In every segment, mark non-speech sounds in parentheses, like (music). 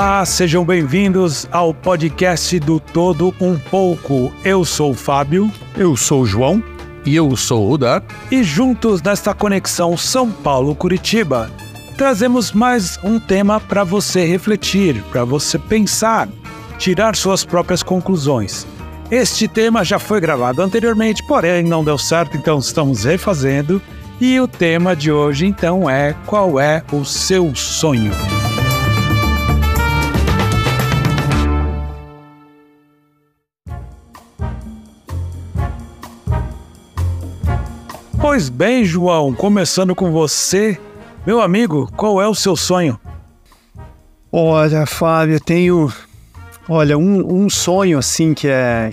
Olá, sejam bem-vindos ao podcast do Todo Um Pouco. Eu sou o Fábio. Eu sou o João. E eu sou o Rudar. E juntos nesta conexão São Paulo-Curitiba, trazemos mais um tema para você refletir, para você pensar, tirar suas próprias conclusões. Este tema já foi gravado anteriormente, porém não deu certo, então estamos refazendo. E o tema de hoje então é: qual é o seu sonho? Pois bem, João, começando com você, meu amigo, qual é o seu sonho? Olha, Fábio, eu tenho, olha, um, um sonho assim que é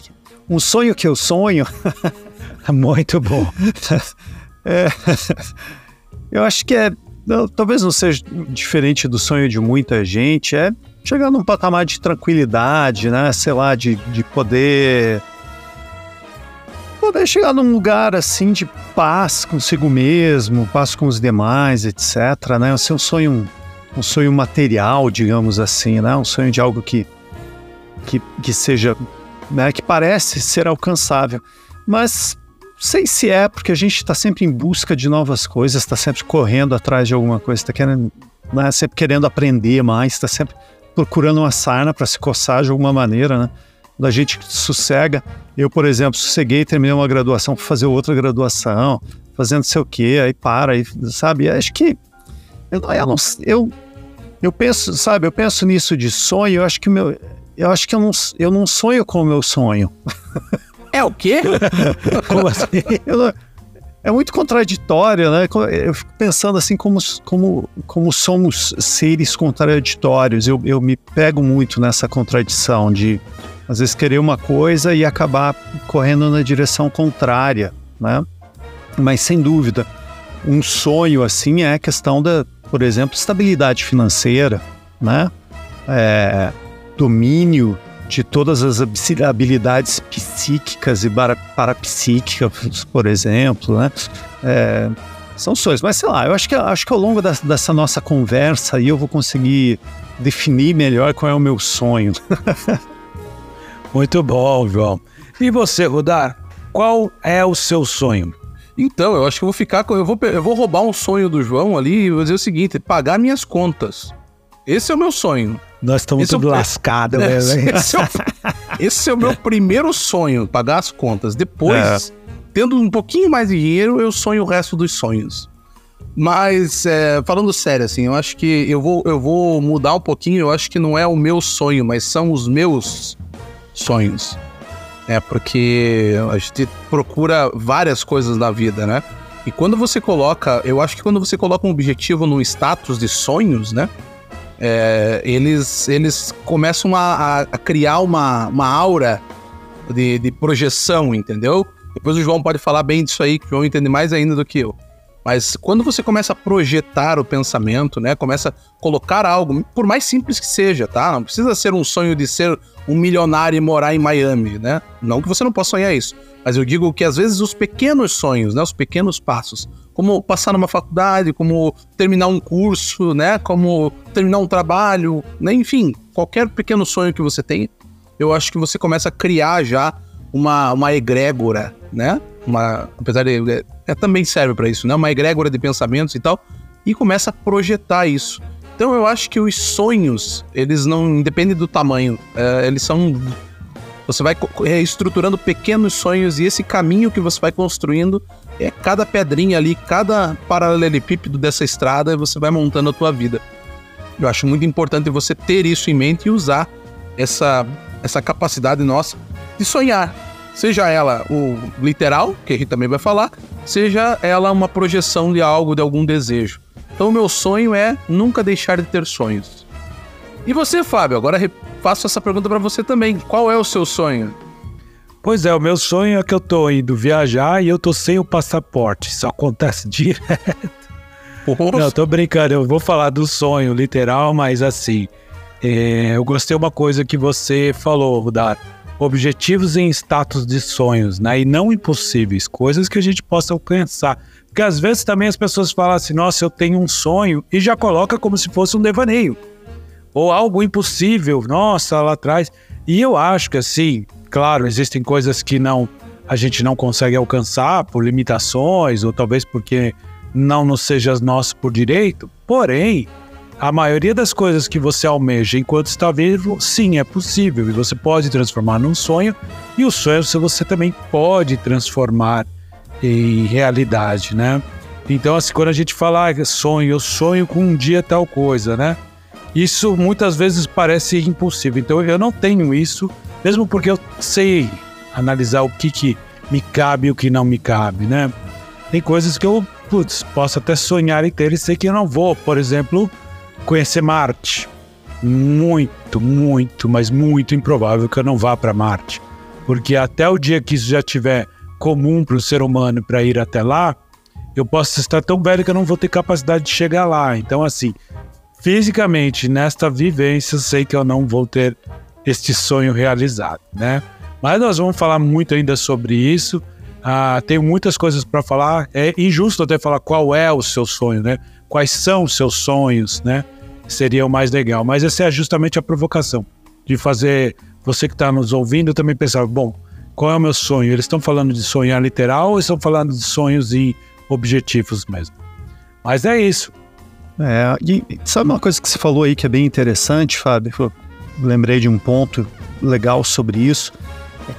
um sonho que eu sonho. (laughs) Muito bom. (laughs) é, eu acho que é, não, talvez não seja diferente do sonho de muita gente, é chegar num patamar de tranquilidade, né? Sei lá, de, de poder poder chegar num lugar assim de paz consigo mesmo, paz com os demais, etc. Né? Ser um sonho, um sonho material, digamos assim, né? Um sonho de algo que que, que seja, né? Que parece ser alcançável, mas sei se é porque a gente está sempre em busca de novas coisas, está sempre correndo atrás de alguma coisa, está querendo, né? Sempre querendo aprender mais, está sempre procurando uma sarna para se coçar de alguma maneira, né? Da gente sossega. Eu, por exemplo, sosseguei, terminei uma graduação para fazer outra graduação, fazendo sei o quê, aí para, aí, sabe? Acho que eu, eu, eu, eu penso, sabe? Eu penso nisso de sonho. Eu acho que meu, eu acho que eu não, eu não sonho com o meu sonho. (laughs) É o quê? (laughs) como assim? Eu, é muito contraditório, né? Eu fico pensando assim como, como, como somos seres contraditórios. Eu, eu me pego muito nessa contradição de às vezes querer uma coisa e acabar correndo na direção contrária, né? Mas sem dúvida, um sonho assim é a questão da, por exemplo, estabilidade financeira, né? É, domínio de todas as habilidades psíquicas e parapsíquicas, por exemplo, né? É, são sonhos, mas sei lá, eu acho que, acho que ao longo da, dessa nossa conversa aí eu vou conseguir definir melhor qual é o meu sonho. (laughs) Muito bom, João. E você, Rudar, qual é o seu sonho? Então, eu acho que eu vou ficar com. Eu vou, eu vou roubar um sonho do João ali e vou dizer o seguinte: pagar minhas contas. Esse é o meu sonho. Nós estamos esse tudo (laughs) é, lascados, né? Esse, é o, esse é o meu (laughs) primeiro sonho, pagar as contas. Depois, é. tendo um pouquinho mais de dinheiro, eu sonho o resto dos sonhos. Mas, é, falando sério, assim, eu acho que eu vou, eu vou mudar um pouquinho. Eu acho que não é o meu sonho, mas são os meus sonhos. É porque a gente procura várias coisas na vida, né? E quando você coloca, eu acho que quando você coloca um objetivo no status de sonhos, né? É, eles, eles começam a, a, criar uma, uma aura de, de projeção, entendeu? Depois o João pode falar bem disso aí, que o João entende mais ainda do que eu. Mas quando você começa a projetar o pensamento, né? Começa a colocar algo, por mais simples que seja, tá? Não precisa ser um sonho de ser um milionário e morar em Miami, né? Não que você não possa sonhar isso, mas eu digo que às vezes os pequenos sonhos, né, os pequenos passos, como passar numa faculdade, como terminar um curso, né, como terminar um trabalho, né, enfim, qualquer pequeno sonho que você tenha, eu acho que você começa a criar já uma, uma egrégora, né? Uma, apesar de é, é também serve para isso, né? Uma egrégora de pensamentos e tal, e começa a projetar isso. Então eu acho que os sonhos, eles não independem do tamanho, é, eles são. Você vai estruturando pequenos sonhos e esse caminho que você vai construindo é cada pedrinha ali, cada paralelepípedo dessa estrada, você vai montando a tua vida. Eu acho muito importante você ter isso em mente e usar essa, essa capacidade nossa de sonhar. Seja ela o literal, que a gente também vai falar, seja ela uma projeção de algo, de algum desejo. Então, o meu sonho é nunca deixar de ter sonhos. E você, Fábio? Agora faço essa pergunta para você também. Qual é o seu sonho? Pois é, o meu sonho é que eu tô indo viajar e eu tô sem o passaporte. Isso acontece (laughs) direto. Nossa. Não, tô brincando, eu vou falar do sonho literal, mas assim, é, eu gostei uma coisa que você falou, Rudar. Objetivos em status de sonhos, né? E não impossíveis, coisas que a gente possa alcançar. Porque às vezes também as pessoas falam assim, nossa, eu tenho um sonho, e já coloca como se fosse um devaneio. ou algo impossível, nossa, lá atrás. E eu acho que assim, claro, existem coisas que não a gente não consegue alcançar por limitações ou talvez porque não nos seja nosso por direito. Porém, a maioria das coisas que você almeja enquanto está vivo, sim, é possível. E você pode transformar num sonho. E o sonho você também pode transformar em realidade, né? Então, assim, quando a gente fala ah, sonho, eu sonho com um dia tal coisa, né? Isso muitas vezes parece impossível. Então, eu não tenho isso, mesmo porque eu sei analisar o que, que me cabe e o que não me cabe, né? Tem coisas que eu, putz, posso até sonhar em ter e sei que eu não vou. Por exemplo, conhecer Marte. Muito, muito, mas muito improvável que eu não vá para Marte. Porque até o dia que isso já tiver comum para o ser humano para ir até lá, eu posso estar tão velho que eu não vou ter capacidade de chegar lá. Então, assim, fisicamente, nesta vivência, eu sei que eu não vou ter este sonho realizado, né? Mas nós vamos falar muito ainda sobre isso. Ah, tenho muitas coisas para falar. É injusto até falar qual é o seu sonho, né? Quais são os seus sonhos, né? seria o mais legal. Mas essa é justamente a provocação de fazer você que está nos ouvindo também pensar: bom, qual é o meu sonho? Eles estão falando de sonhar literal ou estão falando de sonhos e objetivos mesmo? Mas é isso. É, e sabe uma coisa que você falou aí que é bem interessante, Fábio? Eu lembrei de um ponto legal sobre isso.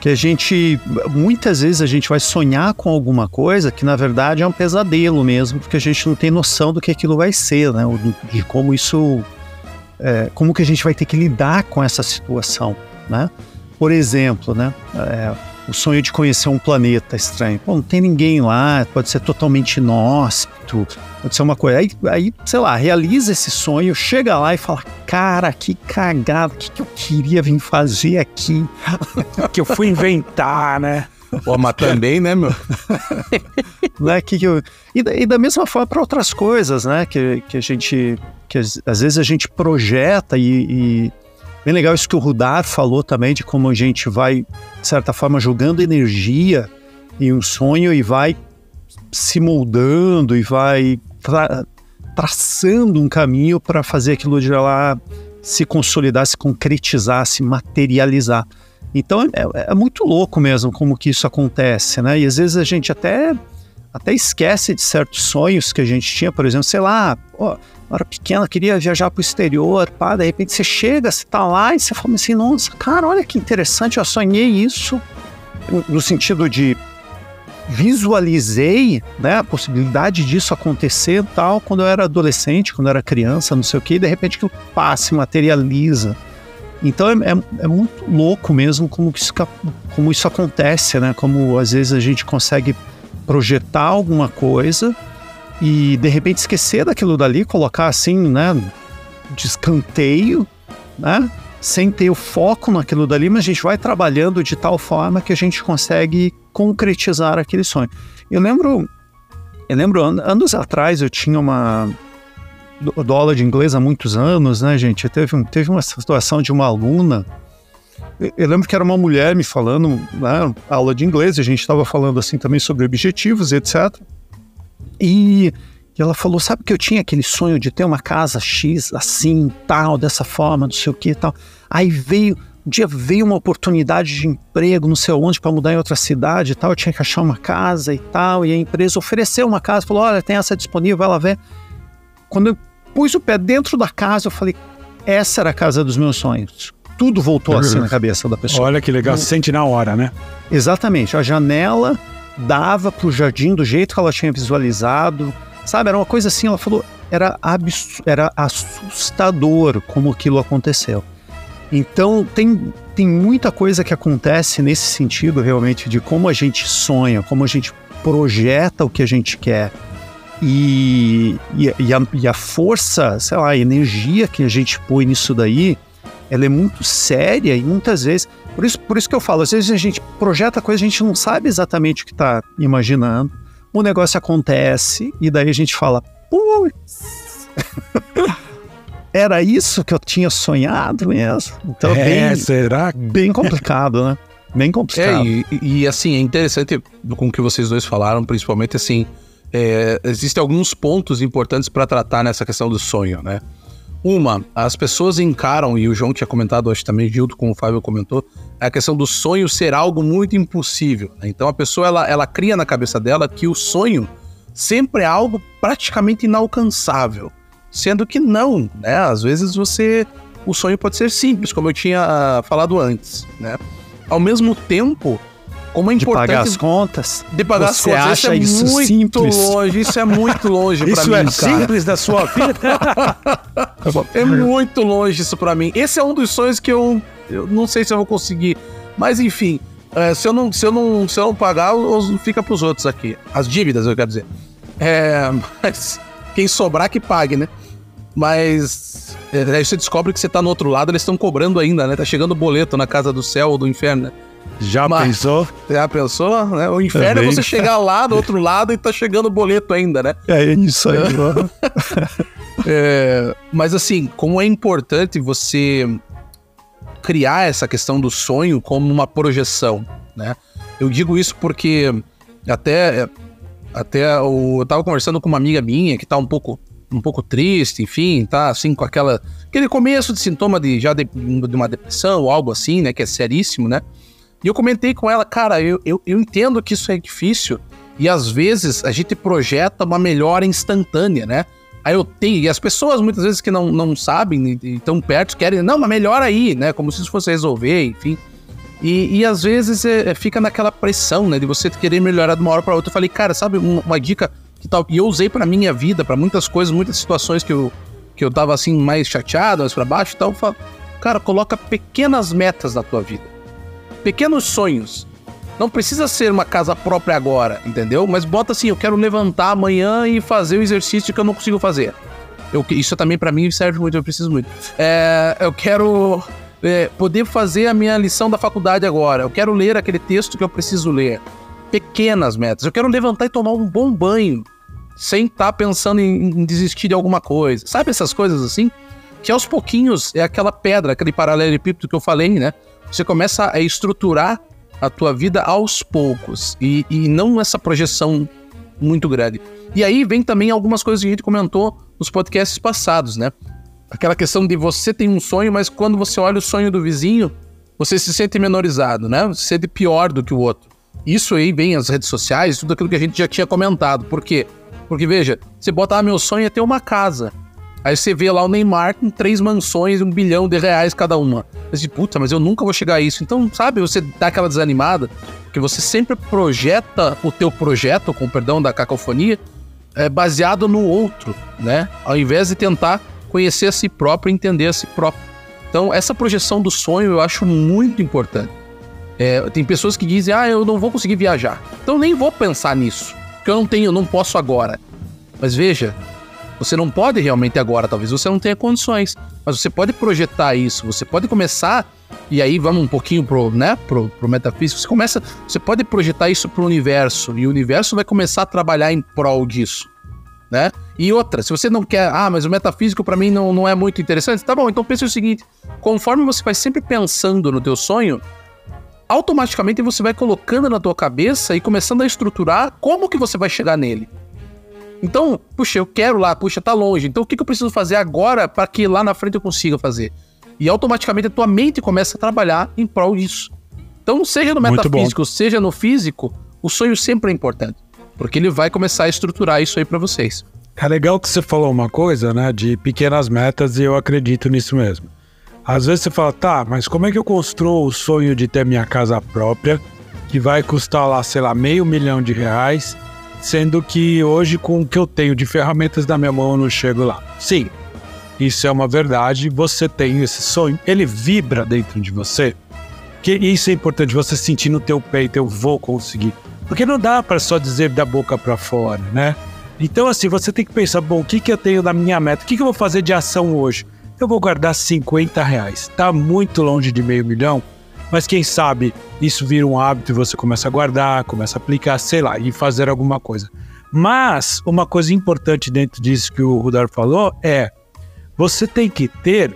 Que a gente, muitas vezes a gente vai sonhar com alguma coisa que na verdade é um pesadelo mesmo, porque a gente não tem noção do que aquilo vai ser, né? De como isso, é, como que a gente vai ter que lidar com essa situação, né? Por exemplo, né? É, o sonho de conhecer um planeta estranho. Pô, não tem ninguém lá, pode ser totalmente inóspito, pode ser uma coisa. Aí, aí, sei lá, realiza esse sonho, chega lá e fala: Cara, que cagada, o que, que eu queria vir fazer aqui? (laughs) que eu fui inventar, né? Pô, mas também, né, meu? (laughs) né, que, que eu... e, da, e da mesma forma para outras coisas, né? Que, que a gente. que às, às vezes a gente projeta e, e Bem legal isso que o Rudar falou também, de como a gente vai, de certa forma, jogando energia em um sonho e vai se moldando e vai tra traçando um caminho para fazer aquilo de lá se consolidar, se concretizar, se materializar. Então é, é, muito louco mesmo como que isso acontece, né? E às vezes a gente até até esquece de certos sonhos que a gente tinha, por exemplo, sei lá, era pequena, queria viajar para o exterior, pá, de repente você chega, você tá lá e você fala assim, nossa, cara, olha que interessante, eu sonhei isso, no sentido de visualizei né, a possibilidade disso acontecer tal quando eu era adolescente, quando eu era criança, não sei o que, e de repente que passe materializa. Então é, é, é, muito louco mesmo como isso, como isso acontece, né? Como às vezes a gente consegue projetar alguma coisa e de repente esquecer daquilo dali, colocar assim, né, de escanteio, né, sem ter o foco naquilo dali, mas a gente vai trabalhando de tal forma que a gente consegue concretizar aquele sonho. Eu lembro, eu lembro anos atrás eu tinha uma aula de inglês há muitos anos, né, gente? Teve, teve uma situação de uma aluna. Eu, lembro que era uma mulher me falando, né, aula de inglês, a gente estava falando assim também sobre objetivos etc. E, ela falou: sabe que eu tinha aquele sonho de ter uma casa X assim, tal, dessa forma, não sei o que tal. Aí veio, um dia veio uma oportunidade de emprego, não sei onde, para mudar em outra cidade e tal. Eu tinha que achar uma casa e tal. E a empresa ofereceu uma casa, falou: olha, tem essa disponível, vai lá ver. Quando eu pus o pé dentro da casa, eu falei: essa era a casa dos meus sonhos. Tudo voltou assim na cabeça da pessoa. Olha que legal, se sente na hora, né? Exatamente. A janela dava pro jardim do jeito que ela tinha visualizado, sabe? Era uma coisa assim, ela falou, era, era assustador como aquilo aconteceu. Então tem, tem muita coisa que acontece nesse sentido realmente de como a gente sonha, como a gente projeta o que a gente quer. E, e, e, a, e a força, sei lá, a energia que a gente põe nisso daí, ela é muito séria e muitas vezes por isso, por isso que eu falo, às vezes a gente projeta coisa, a gente não sabe exatamente o que está imaginando. O negócio acontece e daí a gente fala, putz, (laughs) era isso que eu tinha sonhado mesmo. Então, é, bem, será? Bem complicado, né? Bem (laughs) complicado. É, e, e, assim, é interessante com o que vocês dois falaram, principalmente assim, é, existem alguns pontos importantes para tratar nessa questão do sonho, né? Uma, as pessoas encaram, e o João tinha comentado, acho também, junto com o Fábio comentou, a questão do sonho ser algo muito impossível. Né? Então a pessoa ela, ela cria na cabeça dela que o sonho sempre é algo praticamente inalcançável. Sendo que não, né? Às vezes você. O sonho pode ser simples, como eu tinha falado antes, né? Ao mesmo tempo, como é importante. De pagar as contas. De pagar as contas. acha isso é isso muito simples? longe. Isso é muito longe pra Isso mim, é cara. simples da sua vida? (laughs) É muito longe isso pra mim. Esse é um dos sonhos que eu, eu não sei se eu vou conseguir. Mas enfim, é, se, eu não, se, eu não, se eu não pagar, fica pros outros aqui. As dívidas, eu quero dizer. É, mas quem sobrar que pague, né? Mas é, aí você descobre que você tá no outro lado, eles estão cobrando ainda, né? Tá chegando o boleto na casa do céu ou do inferno, né? Já Mas- pensou? Já pensou? Né? O inferno é Também. você chegar lá do outro lado e tá chegando o boleto ainda, né? É isso aí. ó. (laughs) É, mas assim, como é importante você criar essa questão do sonho como uma projeção, né? Eu digo isso porque até até o- eu tava conversando com uma amiga minha que tá um pouco um pouco triste, enfim, tá assim com aquela aquele começo de sintoma de já de, de uma depressão ou algo assim, né, que é seríssimo, né? E eu comentei com ela, cara, eu, eu, eu entendo que isso é difícil e às vezes a gente projeta uma melhora instantânea, né? Aí eu tenho, e as pessoas muitas vezes que não, não sabem estão perto querem, não, mas melhora aí, né? Como se isso fosse resolver, enfim. E, e às vezes é, é, fica naquela pressão, né? De você querer melhorar de uma hora para outra. Eu falei, cara, sabe, uma, uma dica que tal. E eu usei pra minha vida, pra muitas coisas, muitas situações que eu, que eu tava assim, mais chateado, mais pra baixo e tal. Eu falo, cara, coloca pequenas metas na tua vida. Pequenos sonhos. Não precisa ser uma casa própria agora, entendeu? Mas bota assim, eu quero levantar amanhã e fazer o exercício que eu não consigo fazer. Eu, isso também pra mim serve muito, eu preciso muito. É, eu quero é, poder fazer a minha lição da faculdade agora. Eu quero ler aquele texto que eu preciso ler. Pequenas metas. Eu quero levantar e tomar um bom banho sem estar pensando em, em desistir de alguma coisa. Sabe essas coisas assim? Que aos pouquinhos é aquela pedra, aquele paralelepípedo que eu falei, né? Você começa a estruturar a tua vida aos poucos e, e não essa projeção muito grande. E aí vem também algumas coisas que a gente comentou nos podcasts passados, né? Aquela questão de você tem um sonho, mas quando você olha o sonho do vizinho, você se sente menorizado, né? Você se sente pior do que o outro. Isso aí vem as redes sociais, tudo aquilo que a gente já tinha comentado. Por quê? Porque, veja, você bota, ah, meu sonho é ter uma casa. Aí você vê lá o Neymar com três mansões, um bilhão de reais cada uma. Você diz, puta, mas eu nunca vou chegar a isso. Então, sabe, você dá aquela desanimada, porque você sempre projeta o teu projeto, com perdão da cacofonia, é, baseado no outro, né? Ao invés de tentar conhecer a si próprio e entender a si próprio. Então, essa projeção do sonho eu acho muito importante. É, tem pessoas que dizem, ah, eu não vou conseguir viajar. Então, nem vou pensar nisso, porque eu não tenho, eu não posso agora. Mas veja, você não pode realmente agora, talvez você não tenha condições, mas você pode projetar isso, você pode começar, e aí vamos um pouquinho pro, né, pro, pro metafísico, você começa, você pode projetar isso pro universo, e o universo vai começar a trabalhar em prol disso, né? E outra, se você não quer, ah, mas o metafísico para mim não, não é muito interessante, tá bom, então pense o seguinte, conforme você vai sempre pensando no teu sonho, automaticamente você vai colocando na tua cabeça e começando a estruturar como que você vai chegar nele. Então, puxa, eu quero lá, puxa, tá longe. Então, o que, que eu preciso fazer agora para que lá na frente eu consiga fazer? E automaticamente a tua mente começa a trabalhar em prol disso. Então, seja no metafísico, seja no físico, o sonho sempre é importante. Porque ele vai começar a estruturar isso aí para vocês. É legal que você falou uma coisa, né, de pequenas metas e eu acredito nisso mesmo. Às vezes você fala, tá, mas como é que eu construo o sonho de ter minha casa própria, que vai custar lá, sei lá, meio milhão de reais, sendo que hoje com o que eu tenho de ferramentas na minha mão eu não chego lá. Sim, isso é uma verdade, você tem esse sonho, ele vibra dentro de você. Que isso é importante, você sentir no teu peito, eu vou conseguir. Porque não dá para só dizer da boca para fora, né? Então, assim, você tem que pensar: bom, o que, que eu tenho na minha meta? O que, que eu vou fazer de ação hoje? Eu vou guardar 50 reais. Tá muito longe de meio milhão, mas quem sabe isso vira um hábito e você começa a guardar, começa a aplicar, sei lá, e fazer alguma coisa. Mas uma coisa importante dentro disso que o Rudar falou é: você tem que ter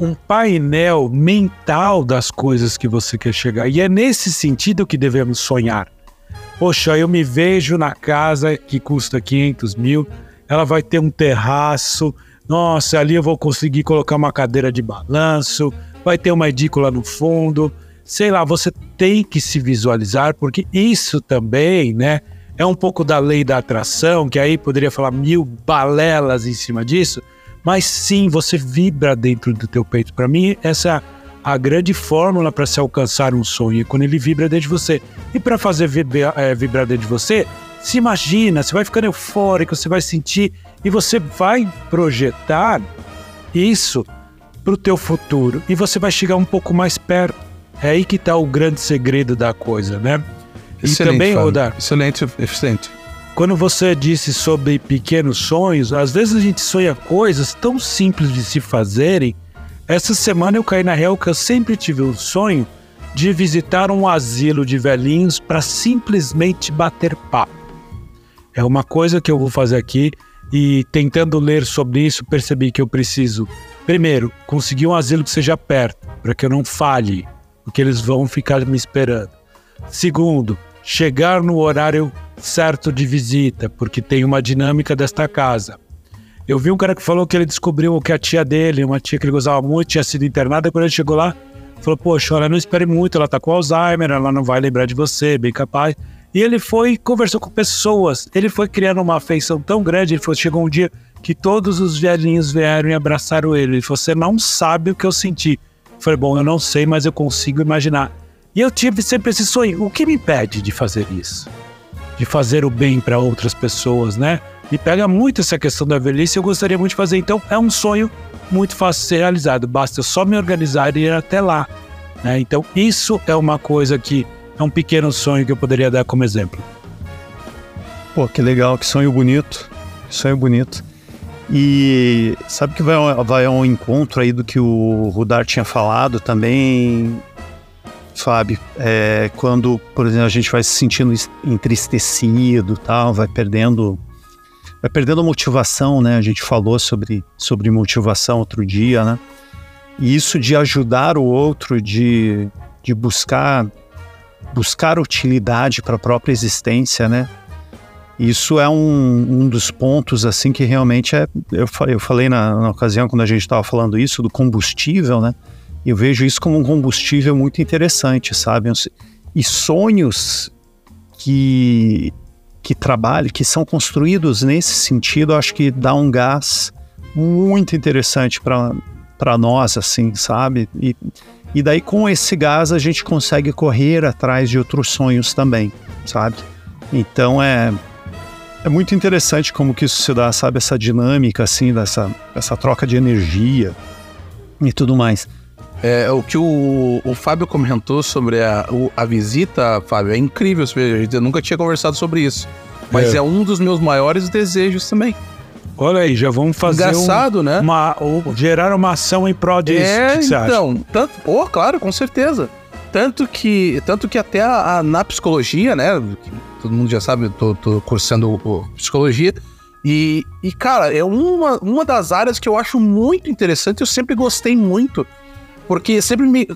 um painel mental das coisas que você quer chegar. E é nesse sentido que devemos sonhar. Poxa, eu me vejo na casa que custa 500 mil, ela vai ter um terraço, Nossa, ali eu vou conseguir colocar uma cadeira de balanço, vai ter uma edícula no fundo. Sei lá, você tem que se visualizar, porque isso também, né? É um pouco da lei da atração, que aí poderia falar mil balelas em cima disso, mas sim, você vibra dentro do teu peito. Para mim, essa é a grande fórmula para se alcançar um sonho, é quando ele vibra dentro de você. E para fazer vibrar, é, vibrar dentro de você, se imagina, você vai ficando eufórico, você vai sentir e você vai projetar isso para o teu futuro e você vai chegar um pouco mais perto. É aí que está o grande segredo da coisa, né? Excelente, e também, Rodar. Excelente, excelente. Quando você disse sobre pequenos sonhos, às vezes a gente sonha coisas tão simples de se fazerem. Essa semana eu caí na real que eu sempre tive um sonho de visitar um asilo de velhinhos para simplesmente bater papo. É uma coisa que eu vou fazer aqui e tentando ler sobre isso, percebi que eu preciso, primeiro, conseguir um asilo que seja perto, para que eu não falhe, porque eles vão ficar me esperando. Segundo, chegar no horário certo de visita, porque tem uma dinâmica desta casa. Eu vi um cara que falou que ele descobriu que a tia dele, uma tia que ele gostava muito, tinha sido internada, quando ele chegou lá, falou: Poxa, olha, não espere muito, ela tá com Alzheimer, ela não vai lembrar de você, bem capaz. E ele foi conversou com pessoas. Ele foi criando uma afeição tão grande. Ele falou, chegou um dia que todos os velhinhos vieram e abraçaram ele. Ele falou: Você não sabe o que eu senti. Falei: Bom, eu não sei, mas eu consigo imaginar. E eu tive sempre esse sonho. O que me impede de fazer isso? De fazer o bem para outras pessoas, né? Me pega muito essa questão da velhice. Eu gostaria muito de fazer. Então, é um sonho muito fácil de ser realizado. Basta eu só me organizar e ir até lá. Né? Então, isso é uma coisa que é um pequeno sonho que eu poderia dar como exemplo. Pô, que legal, que sonho bonito. Que sonho bonito. E sabe que vai, vai ao encontro aí do que o Rudar tinha falado também, Fábio, é, quando, por exemplo, a gente vai se sentindo entristecido, tal, vai perdendo, vai perdendo motivação, né? A gente falou sobre, sobre motivação outro dia, né? E isso de ajudar o outro, de, de buscar buscar utilidade para a própria existência, né? Isso é um, um dos pontos assim que realmente é. Eu falei, eu falei na, na ocasião quando a gente estava falando isso do combustível, né? Eu vejo isso como um combustível muito interessante, sabe? E sonhos que que trabalham, que são construídos nesse sentido, acho que dá um gás muito interessante para nós, assim, sabe? E, e daí com esse gás a gente consegue correr atrás de outros sonhos também, sabe? Então é é muito interessante como que isso se dá, sabe? Essa dinâmica assim, dessa essa troca de energia e tudo mais. É, o que o, o Fábio comentou sobre a, o, a visita, Fábio, é incrível. Eu nunca tinha conversado sobre isso. Mas é, é um dos meus maiores desejos também. Olha aí, já vamos fazer Engraçado, um, né? Uma, gerar uma ação em prol disso. É, então, tanto, oh, claro, com certeza. Tanto que, tanto que até a, a, na psicologia, né? todo mundo já sabe, eu tô, tô cursando psicologia. E, e, cara, é uma, uma das áreas que eu acho muito interessante, eu sempre gostei muito, porque sempre me.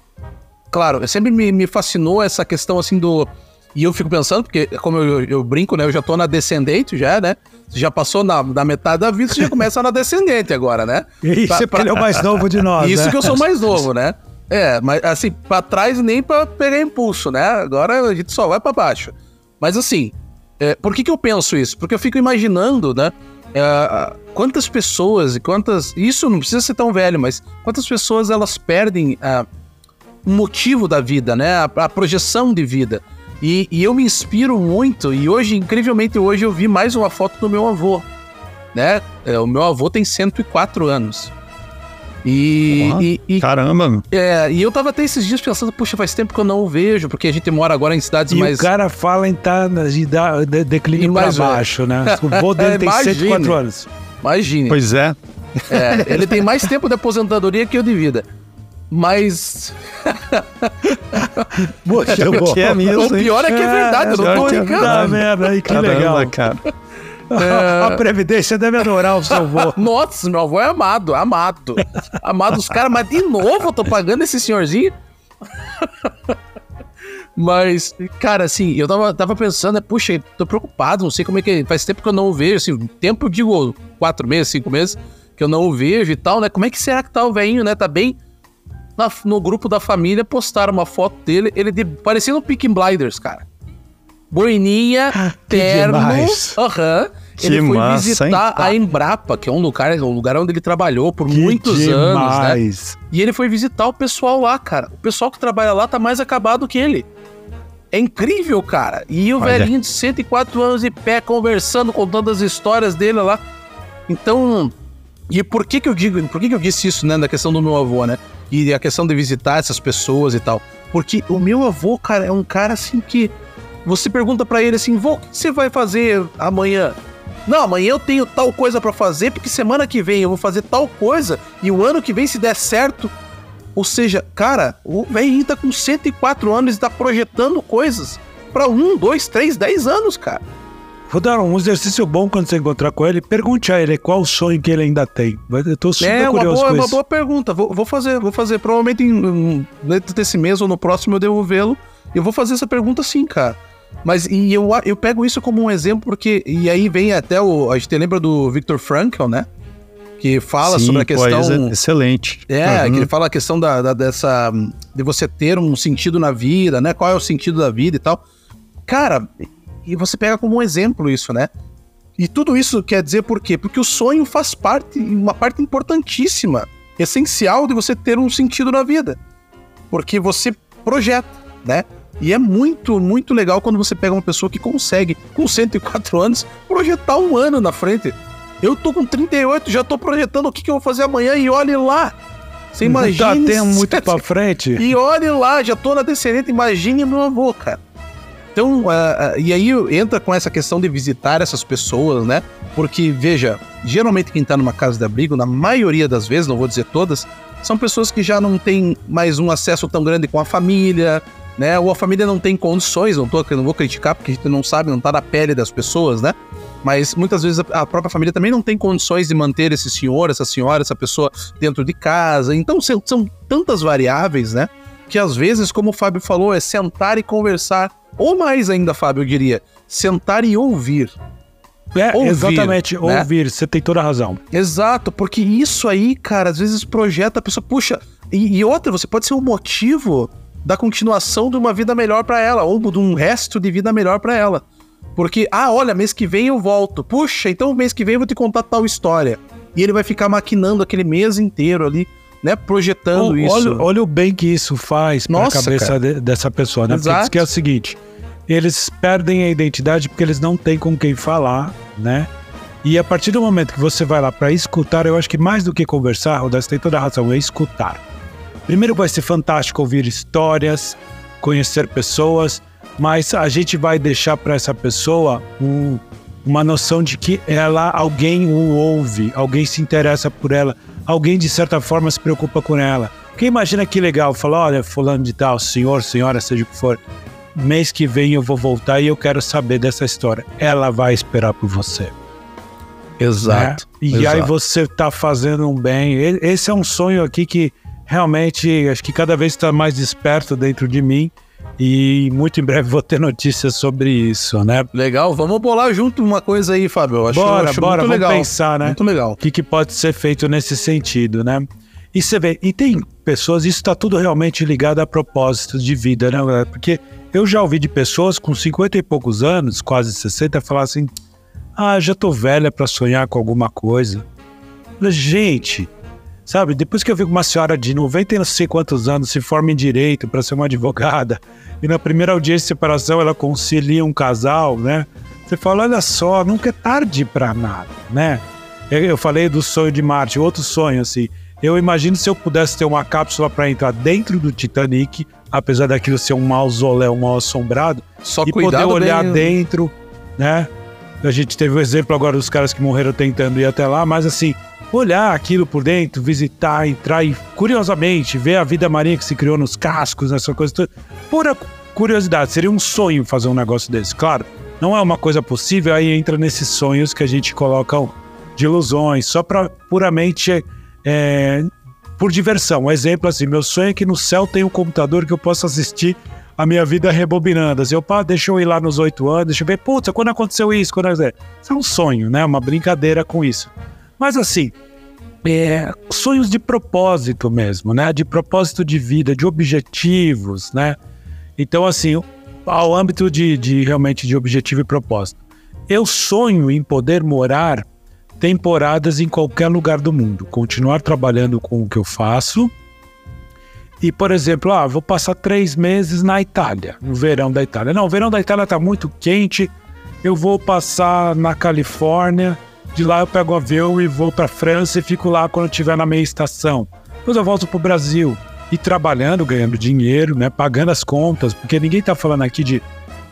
Claro, sempre me, me fascinou essa questão assim do e eu fico pensando, porque como eu, eu, brinco, né? Eu já tô na descendente, já, né? Você já passou na, na metade da vida, você já começa na descendente agora, né? Isso pra, é porque ele é o mais novo de nós. Isso né? que eu sou mais novo, né? É, mas assim, pra trás nem pra pegar impulso, né? Agora a gente só vai pra baixo. Mas assim, é, por que que eu penso isso? Porque eu fico imaginando, né? É, quantas pessoas e quantas. Isso não precisa ser tão velho, mas quantas pessoas elas perdem uh, o motivo da vida, né? A, a projeção de vida. E, e, eu me inspiro muito, e hoje, incrivelmente, hoje eu vi mais uma foto do meu avô, né? É, o meu avô tem 104 anos. E, e, e, Caramba! É, e eu tava até esses dias pensando, puxa, faz tempo que eu não o vejo, porque a gente mora agora em cidades e mais. o cara fala em tá de, de, declínio pra baixo, né? O avô (laughs) dele tem 104 anos. Imagine. Pois é. é. Ele tem mais tempo de aposentadoria que eu de vida. Mas. Poxa, o que é mesmo. O pior é que é verdade, é, eu não tô brincando. Ah, merda, aí, que Caramba, legal. cara. É... (laughs) A Previdência deve adorar o seu avô. (laughs) Nossa, meu avô é amado, amado. Amado os caras, mas de novo eu tô pagando esse senhorzinho? (laughs) Mas, cara, assim, eu tava, tava pensando, né, puxa, tô preocupado, não sei como é que. Faz tempo que eu não o vejo, assim, tempo, eu digo, quatro meses, cinco meses que eu não o vejo e tal, né? Como é que será que tá o velhinho, né? Tá bem na, no grupo da família, postaram uma foto dele, ele de, parecendo o Picking Blinders, cara. Boininha, ah, terno, aham. Uhum, ele foi massa, visitar a Embrapa, que é um lugar, um lugar onde ele trabalhou por que muitos demais. anos, né? E ele foi visitar o pessoal lá, cara. O pessoal que trabalha lá tá mais acabado que ele. É incrível, cara. E o Olha. velhinho de 104 anos de pé, conversando, contando as histórias dele lá. Então, e por que que eu digo, por que que eu disse isso, né, da questão do meu avô, né? E a questão de visitar essas pessoas e tal. Porque o meu avô, cara, é um cara assim que você pergunta para ele assim, vô, o que você vai fazer amanhã? Não, amanhã eu tenho tal coisa para fazer, porque semana que vem eu vou fazer tal coisa, e o ano que vem, se der certo. Ou seja, cara, o velhinho tá com 104 anos e tá projetando coisas para um, dois, três, dez anos, cara. Vou dar um exercício bom quando você encontrar com ele. Pergunte a ele qual o sonho que ele ainda tem. Eu tô super é, curioso boa, com É uma boa pergunta. Vou, vou, fazer, vou fazer. Provavelmente em, dentro desse mês ou no próximo eu devo vê-lo. Eu vou fazer essa pergunta sim, cara. Mas e eu, eu pego isso como um exemplo porque. E aí vem até o. A gente lembra do Viktor Frankl, né? Que fala Sim, sobre a questão. Pô, é excelente. É, uhum. que ele fala a questão da, da, dessa. De você ter um sentido na vida, né? Qual é o sentido da vida e tal. Cara, e você pega como um exemplo isso, né? E tudo isso quer dizer por quê? Porque o sonho faz parte, uma parte importantíssima, essencial de você ter um sentido na vida. Porque você projeta, né? E é muito, muito legal quando você pega uma pessoa que consegue, com 104 anos, projetar um ano na frente. Eu tô com 38, já tô projetando o que, que eu vou fazer amanhã e olhe lá. Você imagina. Tá até muito (laughs) pra frente. E olhe lá, já tô na descendente, imagine meu avô, cara. Então, uh, uh, e aí entra com essa questão de visitar essas pessoas, né? Porque, veja, geralmente quem tá numa casa de abrigo, na maioria das vezes, não vou dizer todas, são pessoas que já não têm mais um acesso tão grande com a família, né? Ou a família não tem condições, não, tô, não vou criticar porque a gente não sabe, não tá na pele das pessoas, né? Mas muitas vezes a própria família também não tem condições de manter esse senhor, essa senhora, essa pessoa dentro de casa. Então são tantas variáveis, né? Que às vezes, como o Fábio falou, é sentar e conversar. Ou mais ainda, Fábio, eu diria, sentar e ouvir. É, ouvir, exatamente, né? ouvir, você tem toda a razão. Exato, porque isso aí, cara, às vezes projeta a pessoa, puxa, e, e outra, você pode ser o motivo da continuação de uma vida melhor para ela, ou de um resto de vida melhor para ela. Porque, ah, olha, mês que vem eu volto. Puxa, então mês que vem eu vou te contar tal história. E ele vai ficar maquinando aquele mês inteiro ali, né? Projetando isso. Olha, olha o bem que isso faz para a cabeça de, dessa pessoa, né? Exato. Porque que é o seguinte: eles perdem a identidade porque eles não têm com quem falar, né? E a partir do momento que você vai lá para escutar, eu acho que mais do que conversar, Rodas tem toda a razão, é escutar. Primeiro vai ser fantástico ouvir histórias, conhecer pessoas, mas a gente vai deixar para essa pessoa um, uma noção de que ela, alguém o ouve, alguém se interessa por ela, alguém de certa forma se preocupa com ela. Porque imagina que legal, falar, olha, fulano de tal, senhor, senhora, seja o que for, mês que vem eu vou voltar e eu quero saber dessa história. Ela vai esperar por você. Exato. Né? E exato. aí você está fazendo um bem. Esse é um sonho aqui que realmente acho que cada vez está mais desperto dentro de mim e muito em breve vou ter notícias sobre isso, né? Legal, vamos bolar junto uma coisa aí, Fábio. Acho, bora, acho bora, vamos legal. pensar, né? Muito legal. O que, que pode ser feito nesse sentido, né? E você vê, e tem pessoas, isso está tudo realmente ligado a propósitos de vida, né? Porque eu já ouvi de pessoas com 50 e poucos anos, quase 60, falar assim: ah, já tô velha para sonhar com alguma coisa. Gente, Sabe, depois que eu vi uma senhora de 90 e não sei quantos anos se forma em direito para ser uma advogada, e na primeira audiência de separação ela concilia um casal, né? Você fala, olha só, nunca é tarde para nada, né? Eu falei do sonho de Marte, outro sonho, assim. Eu imagino se eu pudesse ter uma cápsula para entrar dentro do Titanic, apesar daquilo ser um mausoléu mal assombrado, Só e poder olhar bem... dentro, né? A gente teve o um exemplo agora dos caras que morreram tentando ir até lá, mas assim, olhar aquilo por dentro, visitar, entrar e, curiosamente, ver a vida marinha que se criou nos cascos, essa coisa toda. Pura curiosidade, seria um sonho fazer um negócio desse. Claro, não é uma coisa possível, aí entra nesses sonhos que a gente coloca de ilusões, só para puramente é, por diversão. Um exemplo assim, meu sonho é que no céu tem um computador que eu possa assistir a minha vida rebobinando. Assim, eu, deixa eu ir lá nos oito anos, deixa eu ver, putz, quando aconteceu isso? Quando... Isso é um sonho, né? Uma brincadeira com isso. Mas assim, é, sonhos de propósito mesmo, né? De propósito de vida, de objetivos, né? Então, assim, ao âmbito de, de realmente de objetivo e propósito. Eu sonho em poder morar temporadas em qualquer lugar do mundo, continuar trabalhando com o que eu faço. E, por exemplo, ah, vou passar três meses na Itália, no verão da Itália. Não, o verão da Itália está muito quente, eu vou passar na Califórnia, de lá eu pego o um avião e vou para França e fico lá quando estiver na meia estação. Depois eu volto para o Brasil e trabalhando, ganhando dinheiro, né, pagando as contas, porque ninguém está falando aqui de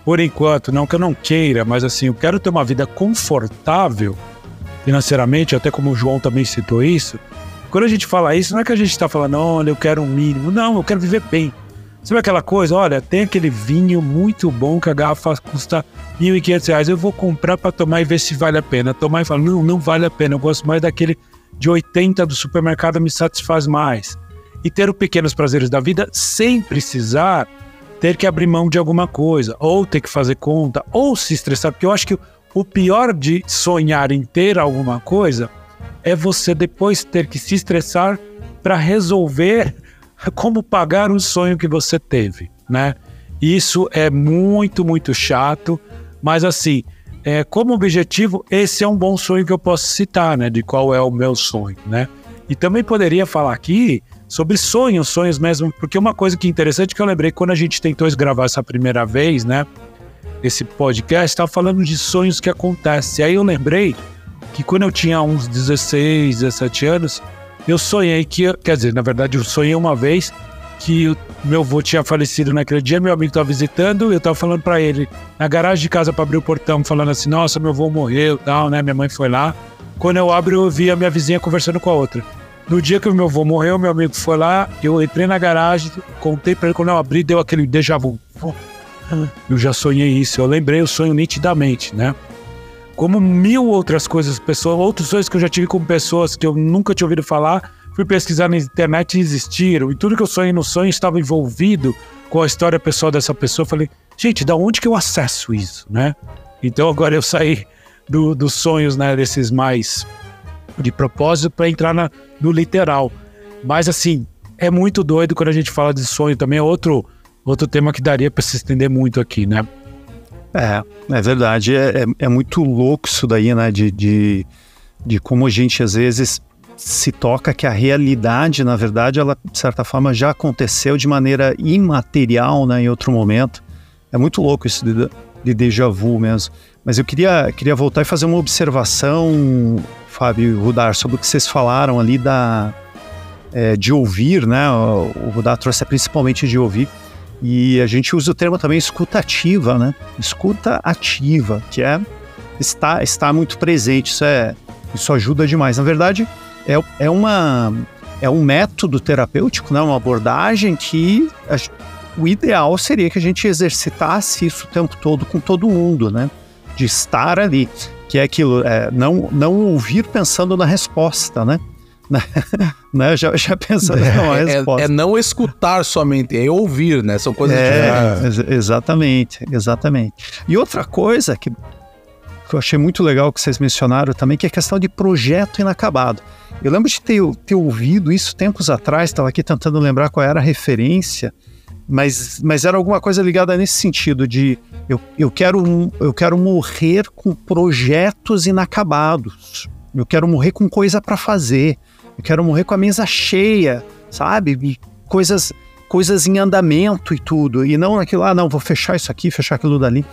por enquanto, não que eu não queira, mas assim, eu quero ter uma vida confortável financeiramente, até como o João também citou isso. Quando a gente fala isso, não é que a gente está falando, olha, eu quero um mínimo. Não, eu quero viver bem. Sabe aquela coisa? Olha, tem aquele vinho muito bom que a garrafa custa R$ 1.500. Eu vou comprar para tomar e ver se vale a pena. Tomar e falar, não, não vale a pena. Eu gosto mais daquele de 80 do supermercado, me satisfaz mais. E ter os pequenos prazeres da vida sem precisar ter que abrir mão de alguma coisa, ou ter que fazer conta, ou se estressar, porque eu acho que o pior de sonhar em ter alguma coisa é você depois ter que se estressar para resolver como pagar o sonho que você teve, né? Isso é muito, muito chato, mas assim, é, como objetivo, esse é um bom sonho que eu posso citar, né? De qual é o meu sonho, né? E também poderia falar aqui sobre sonhos, sonhos mesmo, porque uma coisa que é interessante que eu lembrei quando a gente tentou gravar essa primeira vez, né? Esse podcast, estava falando de sonhos que acontecem. Aí eu lembrei que quando eu tinha uns 16, 17 anos, eu sonhei que, quer dizer, na verdade eu sonhei uma vez que meu avô tinha falecido naquele dia, meu amigo estava visitando, eu estava falando para ele na garagem de casa para abrir o portão, falando assim: "Nossa, meu avô morreu", tal, né? Minha mãe foi lá. Quando eu abro, eu vi a minha vizinha conversando com a outra. No dia que o meu avô morreu, meu amigo foi lá, eu entrei na garagem, contei para ele quando eu abri, deu aquele déjà vu. Eu já sonhei isso, eu lembrei o sonho nitidamente, né? Como mil outras coisas, pessoas, outros sonhos que eu já tive com pessoas que eu nunca tinha ouvido falar, fui pesquisar na internet e existiram. E tudo que eu sonhei no sonho estava envolvido com a história pessoal dessa pessoa. Falei, gente, da onde que eu acesso isso, né? Então agora eu saí do, dos sonhos, né, desses mais de propósito para entrar na, no literal. Mas assim, é muito doido quando a gente fala de sonho também. É outro, outro tema que daria para se estender muito aqui, né? É, é verdade. É, é, é, muito louco isso daí, né? De, de, de como a gente às vezes se toca que a realidade, na verdade, ela de certa forma já aconteceu de maneira imaterial, né? Em outro momento. É muito louco isso de, de déjà vu mesmo. Mas eu queria, queria voltar e fazer uma observação Fábio e Rudar, sobre o que vocês falaram ali da, é, de ouvir, né? O, Rudar trouxe principalmente de ouvir. E a gente usa o termo também escuta ativa, né? Escuta ativa, que é está, está muito presente. Isso, é, isso ajuda demais. Na verdade, é, é, uma, é um método terapêutico, né? uma abordagem que a, o ideal seria que a gente exercitasse isso o tempo todo com todo mundo, né? De estar ali que é aquilo, é, não, não ouvir pensando na resposta, né? (laughs) né? Já, já pensando é, resposta. É, é, não escutar somente, é ouvir, né? São coisas é, diferentes. Exatamente, exatamente. E outra coisa que, que eu achei muito legal que vocês mencionaram também, que é a questão de projeto inacabado. Eu lembro de ter, ter ouvido isso tempos atrás, estava aqui tentando lembrar qual era a referência, mas, mas era alguma coisa ligada nesse sentido de eu, eu, quero, eu quero morrer com projetos inacabados. Eu quero morrer com coisa para fazer. Eu quero morrer com a mesa cheia, sabe? Coisas coisas em andamento e tudo. E não naquilo, ah, não, vou fechar isso aqui, fechar aquilo dali.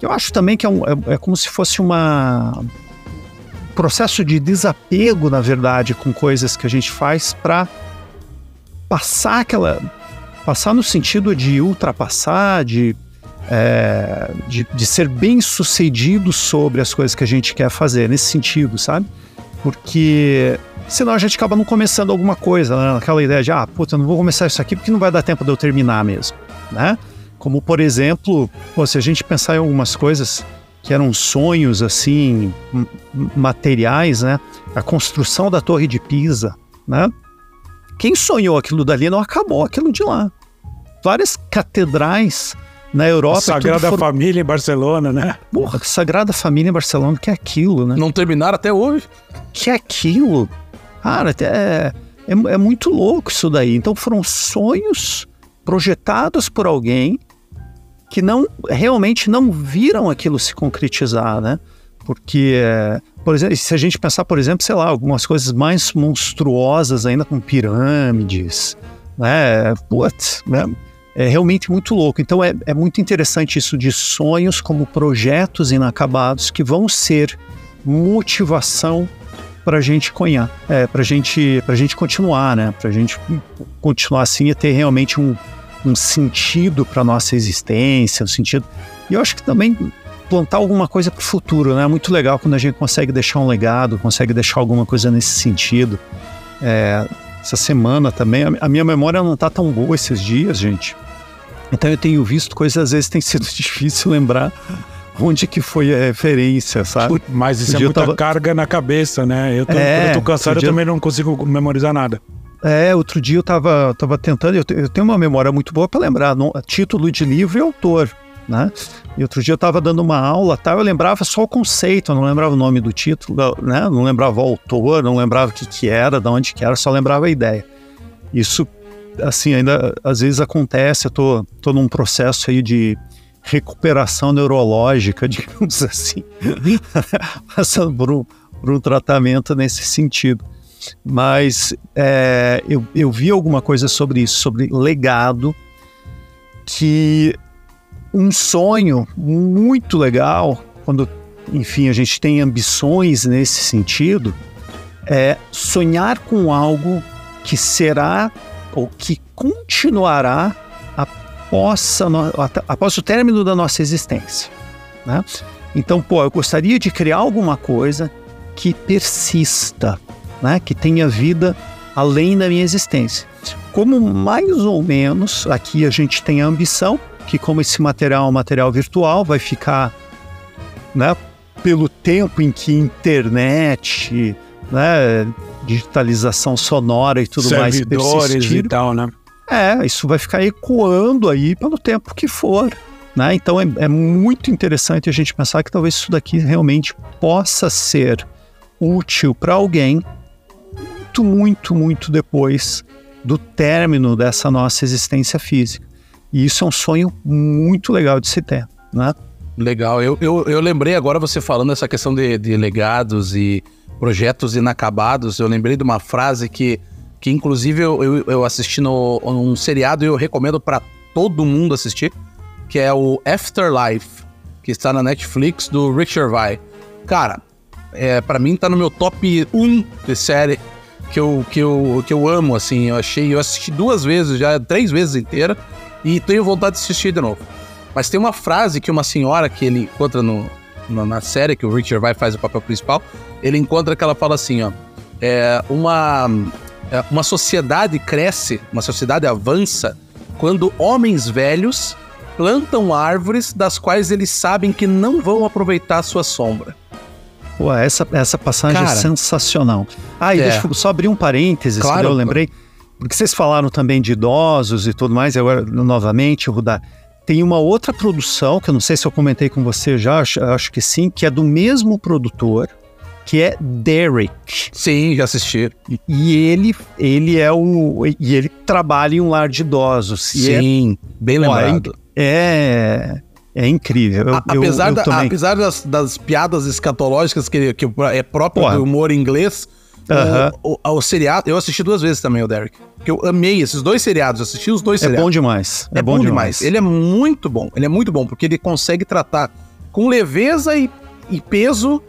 Eu acho também que é, um, é, é como se fosse uma processo de desapego, na verdade, com coisas que a gente faz para passar aquela Passar no sentido de ultrapassar, de, é, de, de, ser bem sucedido sobre as coisas que a gente quer fazer, nesse sentido, sabe? Porque senão a gente acaba não começando alguma coisa, né? aquela ideia de, ah, puta, eu não vou começar isso aqui porque não vai dar tempo de eu terminar mesmo, né? Como, por exemplo, pô, se a gente pensar em algumas coisas que eram sonhos, assim, materiais, né? A construção da Torre de Pisa, né? Quem sonhou aquilo dali não acabou aquilo de lá. Várias catedrais na Europa. A Sagrada for... Família em Barcelona, né? Porra, Sagrada Família em Barcelona, que é aquilo, né? Não terminaram até hoje. Que é aquilo. Cara, é, é, é muito louco isso daí. Então foram sonhos projetados por alguém que não realmente não viram aquilo se concretizar, né? Porque, por exemplo, se a gente pensar, por exemplo, sei lá, algumas coisas mais monstruosas ainda com pirâmides, né? Putz, né? É realmente muito louco. Então é, é muito interessante isso de sonhos como projetos inacabados que vão ser motivação para a gente conhar, é, para gente, a gente continuar, né? Para a gente continuar assim e ter realmente um, um sentido para nossa existência, um sentido. E eu acho que também plantar alguma coisa para o futuro, né? É muito legal quando a gente consegue deixar um legado, consegue deixar alguma coisa nesse sentido. É, essa semana também, a minha memória não está tão boa esses dias, gente. Então eu tenho visto coisas, às vezes tem sido (laughs) difícil lembrar onde que foi a referência, sabe? Mas isso é muita tava... carga na cabeça, né? Eu tô, é, eu tô cansado, dia... eu também não consigo memorizar nada. É, outro dia eu tava, tava tentando, eu, eu tenho uma memória muito boa para lembrar título de livro e autor, né? E outro dia eu tava dando uma aula, tá? Eu lembrava só o conceito, eu não lembrava o nome do título, né? Não lembrava o autor, não lembrava o que que era, de onde que era, só lembrava a ideia. Isso, assim, ainda às vezes acontece, eu tô, tô num processo aí de recuperação neurológica, (laughs) digamos assim, passando por um, por um tratamento nesse sentido. Mas é, eu, eu vi alguma coisa sobre isso, sobre legado, que um sonho muito legal, quando, enfim, a gente tem ambições nesse sentido, é sonhar com algo que será ou que continuará após, após o término da nossa existência. Né? Então, pô, eu gostaria de criar alguma coisa que persista, né? que tenha vida além da minha existência. Como mais ou menos aqui a gente tem a ambição que como esse material é um material virtual, vai ficar, né, pelo tempo em que internet, né, digitalização sonora e tudo Servidores mais persistir, e tal, né? É, isso vai ficar ecoando aí pelo tempo que for. Né? Então é, é muito interessante a gente pensar que talvez isso daqui realmente possa ser útil para alguém muito, muito, muito depois do término dessa nossa existência física. E isso é um sonho muito legal de se ter, né? Legal. Eu, eu, eu lembrei agora você falando essa questão de, de legados e projetos inacabados. Eu lembrei de uma frase que, que inclusive, eu, eu, assisti no, num seriado e eu recomendo para todo mundo assistir, que é o Afterlife, que está na Netflix, do Richard Vai. Cara, é, para mim tá no meu top 1 de série que eu, que, eu, que eu amo, assim. Eu achei, eu assisti duas vezes já, três vezes inteira e tenho vontade de assistir de novo. Mas tem uma frase que uma senhora que ele encontra no, no na série, que o Richard vai faz o papel principal, ele encontra que ela fala assim, ó, é, uma, uma sociedade cresce, uma sociedade avança quando homens velhos plantam árvores das quais eles sabem que não vão aproveitar a sua sombra. Pô, essa, essa passagem é Cara, é sensacional. Ah, e é. deixa eu só abrir um parênteses, claro, que eu lembrei. Porque vocês falaram também de idosos e tudo mais, agora, novamente, Rudá, tem uma outra produção, que eu não sei se eu comentei com você já, acho, acho que sim, que é do mesmo produtor, que é Derek. Sim, já assisti. E ele, ele é o. E ele trabalha em um lar de idosos. É sim, é, bem lembrado. É. É incrível. Eu, apesar, eu, eu da, apesar das, das, piadas escatológicas que, que é próprio Pô, do humor inglês, o, o, o, seriado, eu assisti duas vezes também o Derek. Porque eu amei esses dois seriados, assisti os dois é seriados. É bom demais. É, é bom, bom demais. demais. Ele é muito bom. Ele é muito bom, porque ele consegue tratar com leveza e, e peso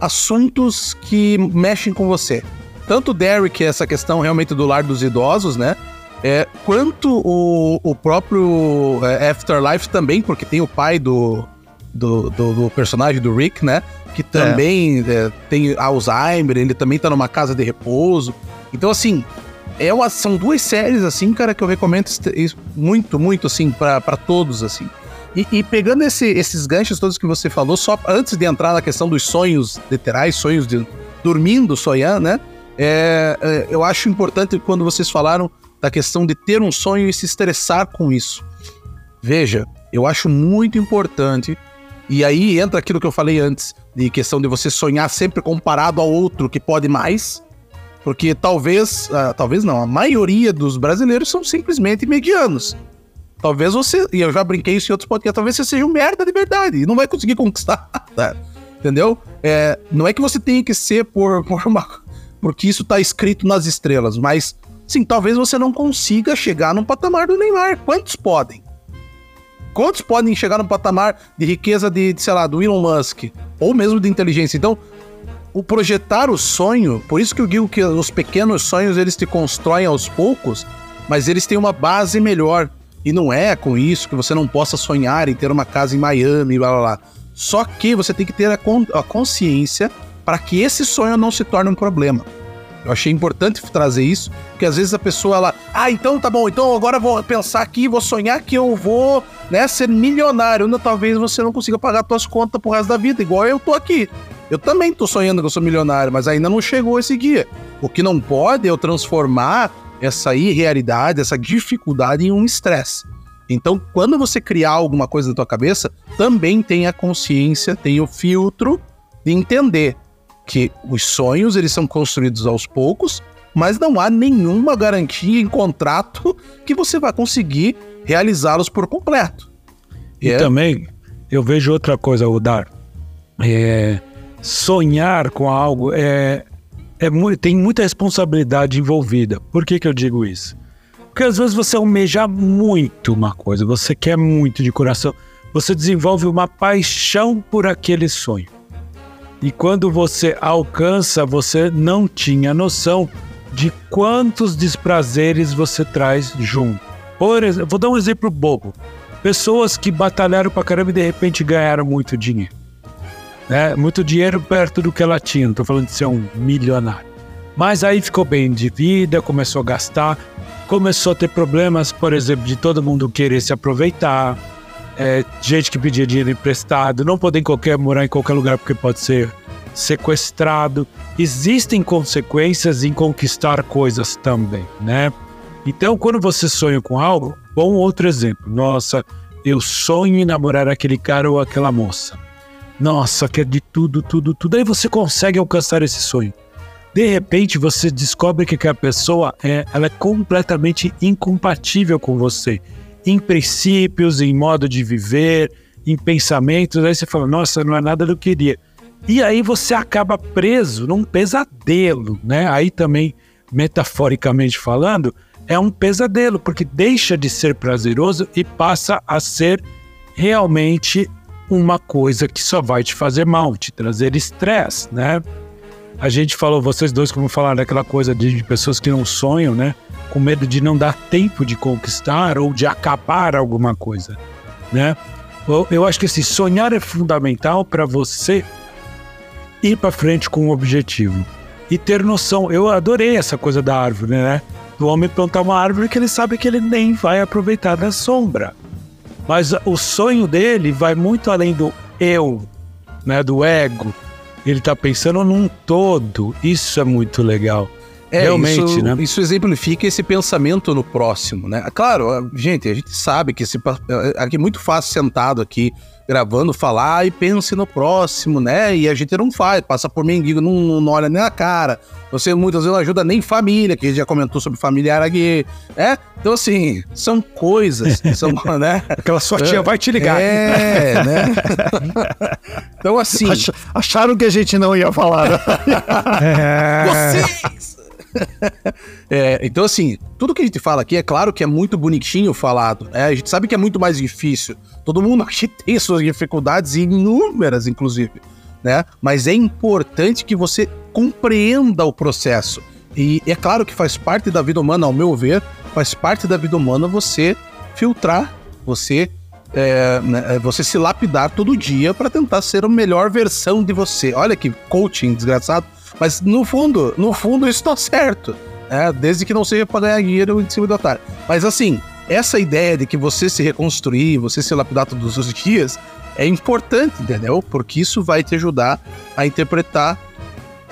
assuntos que mexem com você. Tanto o Derek, essa questão realmente do lar dos idosos, né? É, quanto o, o próprio é, Afterlife também, porque tem o pai do, do, do, do personagem do Rick, né? Que também é. É, tem Alzheimer, ele também tá numa casa de repouso. Então, assim, é uma, são duas séries, assim, cara, que eu recomendo muito, muito, assim, para todos, assim. E, e pegando esse, esses ganchos todos que você falou, só antes de entrar na questão dos sonhos literais, sonhos de dormindo, sonhando, né? É, é, eu acho importante quando vocês falaram da questão de ter um sonho e se estressar com isso. Veja, eu acho muito importante e aí entra aquilo que eu falei antes, de questão de você sonhar sempre comparado ao outro que pode mais. Porque talvez, uh, talvez não, a maioria dos brasileiros são simplesmente medianos. Talvez você, e eu já brinquei isso em outros podcasts, talvez você seja um merda de verdade e não vai conseguir conquistar (laughs) nada. Entendeu? É, não é que você tenha que ser por, (laughs) por uma. Porque isso tá escrito nas estrelas, mas sim, talvez você não consiga chegar no patamar do Neymar. Quantos podem? Quantos podem chegar no patamar de riqueza de, de sei lá, do Elon Musk? Ou mesmo de inteligência? Então, o projetar o sonho, por isso que eu digo que os pequenos sonhos eles te constroem aos poucos, mas eles têm uma base melhor. E não é com isso que você não possa sonhar em ter uma casa em Miami, blá blá blá. Só que você tem que ter a, con a consciência para que esse sonho não se torne um problema. Eu achei importante trazer isso, porque às vezes a pessoa ela, ah, então tá bom, então agora vou pensar aqui, vou sonhar que eu vou, né, ser milionário. Não, talvez você não consiga pagar suas contas pro resto da vida, igual eu tô aqui. Eu também tô sonhando que eu sou milionário, mas ainda não chegou esse dia. O que não pode é eu transformar essa irrealidade, essa dificuldade em um estresse. Então, quando você criar alguma coisa na tua cabeça, também tenha consciência, tenha o filtro de entender que os sonhos eles são construídos aos poucos, mas não há nenhuma garantia em contrato que você vai conseguir realizá-los por completo. E é... também eu vejo outra coisa, Udar. É, sonhar com algo é, é, tem muita responsabilidade envolvida. Por que, que eu digo isso? Porque às vezes você almeja muito uma coisa, você quer muito de coração, você desenvolve uma paixão por aquele sonho. E quando você alcança, você não tinha noção de quantos desprazeres você traz junto. Por exemplo, vou dar um exemplo bobo. Pessoas que batalharam pra caramba e de repente ganharam muito dinheiro né? Muito dinheiro perto do que ela tinha. Não tô falando de ser um milionário. Mas aí ficou bem de vida, começou a gastar, começou a ter problemas, por exemplo, de todo mundo querer se aproveitar, é, gente que pedia dinheiro emprestado, não poder em qualquer, morar em qualquer lugar porque pode ser sequestrado. Existem consequências em conquistar coisas também, né? Então, quando você sonha com algo, bom outro exemplo. Nossa, eu sonho em namorar aquele cara ou aquela moça. Nossa, quer de tudo, tudo, tudo. Aí você consegue alcançar esse sonho. De repente você descobre que aquela pessoa é, ela é completamente incompatível com você. Em princípios, em modo de viver, em pensamentos. Aí você fala, nossa, não é nada do que eu queria. E aí você acaba preso num pesadelo, né? Aí também, metaforicamente falando, é um pesadelo, porque deixa de ser prazeroso e passa a ser realmente uma coisa que só vai te fazer mal, te trazer estresse, né? A gente falou, vocês dois, como falaram, daquela coisa de pessoas que não sonham, né? Com medo de não dar tempo de conquistar ou de acabar alguma coisa, né? Eu, eu acho que assim, sonhar é fundamental para você ir para frente com um objetivo e ter noção. Eu adorei essa coisa da árvore, né? Do homem plantar uma árvore que ele sabe que ele nem vai aproveitar da sombra. Mas o sonho dele vai muito além do eu, né, do ego. Ele está pensando num todo. Isso é muito legal. É, Realmente, isso, né? Isso exemplifica esse pensamento no próximo, né? Claro, gente, a gente sabe que esse, aqui é muito fácil sentado aqui gravando, falar e pense no próximo, né? E a gente não faz, passa por mendigo, não, não olha nem na cara. Você muitas vezes não ajuda nem família, que a gente já comentou sobre familiar aqui, né? Então, assim, são coisas, (laughs) são, né? Aquela sua tia vai te ligar. É, né? (laughs) então, assim... Acharam que a gente não ia falar. Né? (laughs) é. Vocês! é, então, assim, tudo que a gente fala aqui é claro que é muito bonitinho falado. Né? A gente sabe que é muito mais difícil. Todo mundo aqui tem suas dificuldades, inúmeras, inclusive. Né? Mas é importante que você compreenda o processo. E é claro que faz parte da vida humana, ao meu ver, faz parte da vida humana você filtrar, você é, né, você se lapidar todo dia para tentar ser a melhor versão de você. Olha que coaching desgraçado. Mas no fundo, no fundo isso tá certo. Né? Desde que não seja para ganhar dinheiro em cima do otário. Mas assim, essa ideia de que você se reconstruir, você se lapidar todos os dias, é importante, entendeu? Porque isso vai te ajudar a interpretar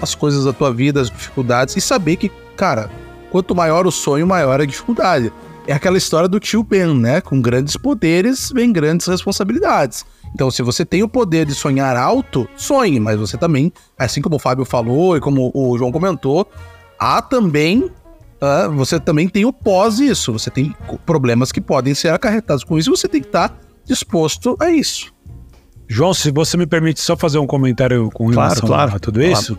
as coisas da tua vida, as dificuldades e saber que, cara, quanto maior o sonho, maior a dificuldade. É aquela história do tio Ben, né? Com grandes poderes vem grandes responsabilidades. Então, se você tem o poder de sonhar alto, sonhe, mas você também, assim como o Fábio falou e como o João comentou, há também. Uh, você também tem o pós isso. Você tem problemas que podem ser acarretados com isso. Você tem que estar tá disposto a isso. João, se você me permite só fazer um comentário com relação claro, claro, a tudo claro. isso.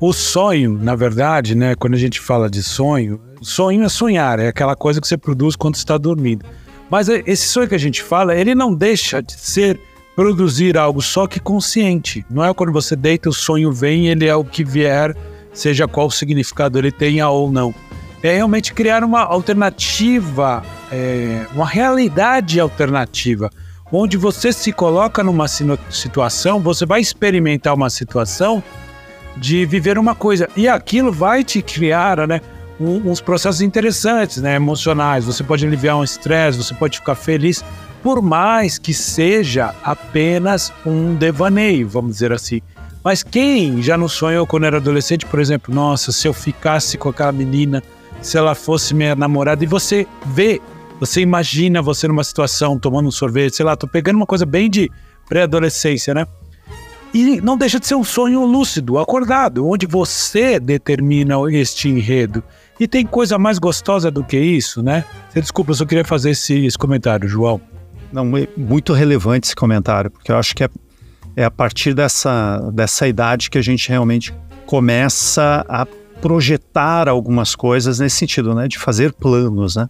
O sonho, na verdade, né, quando a gente fala de sonho, sonho é sonhar, é aquela coisa que você produz quando está dormindo. Mas esse sonho que a gente fala, ele não deixa de ser produzir algo só que consciente. Não é quando você deita, o sonho vem, ele é o que vier, seja qual significado ele tenha ou não. É realmente criar uma alternativa, é, uma realidade alternativa onde você se coloca numa situação, você vai experimentar uma situação de viver uma coisa e aquilo vai te criar, né, uns processos interessantes, né, emocionais. Você pode aliviar um estresse, você pode ficar feliz, por mais que seja apenas um devaneio, vamos dizer assim. Mas quem já não sonhou quando era adolescente, por exemplo, nossa, se eu ficasse com aquela menina, se ela fosse minha namorada, e você vê você imagina você numa situação tomando um sorvete, sei lá, tô pegando uma coisa bem de pré-adolescência, né? E não deixa de ser um sonho lúcido, acordado, onde você determina este enredo. E tem coisa mais gostosa do que isso, né? Desculpa, eu só queria fazer esse, esse comentário, João. Não, é muito relevante esse comentário, porque eu acho que é, é a partir dessa, dessa idade que a gente realmente começa a projetar algumas coisas nesse sentido, né? De fazer planos, né?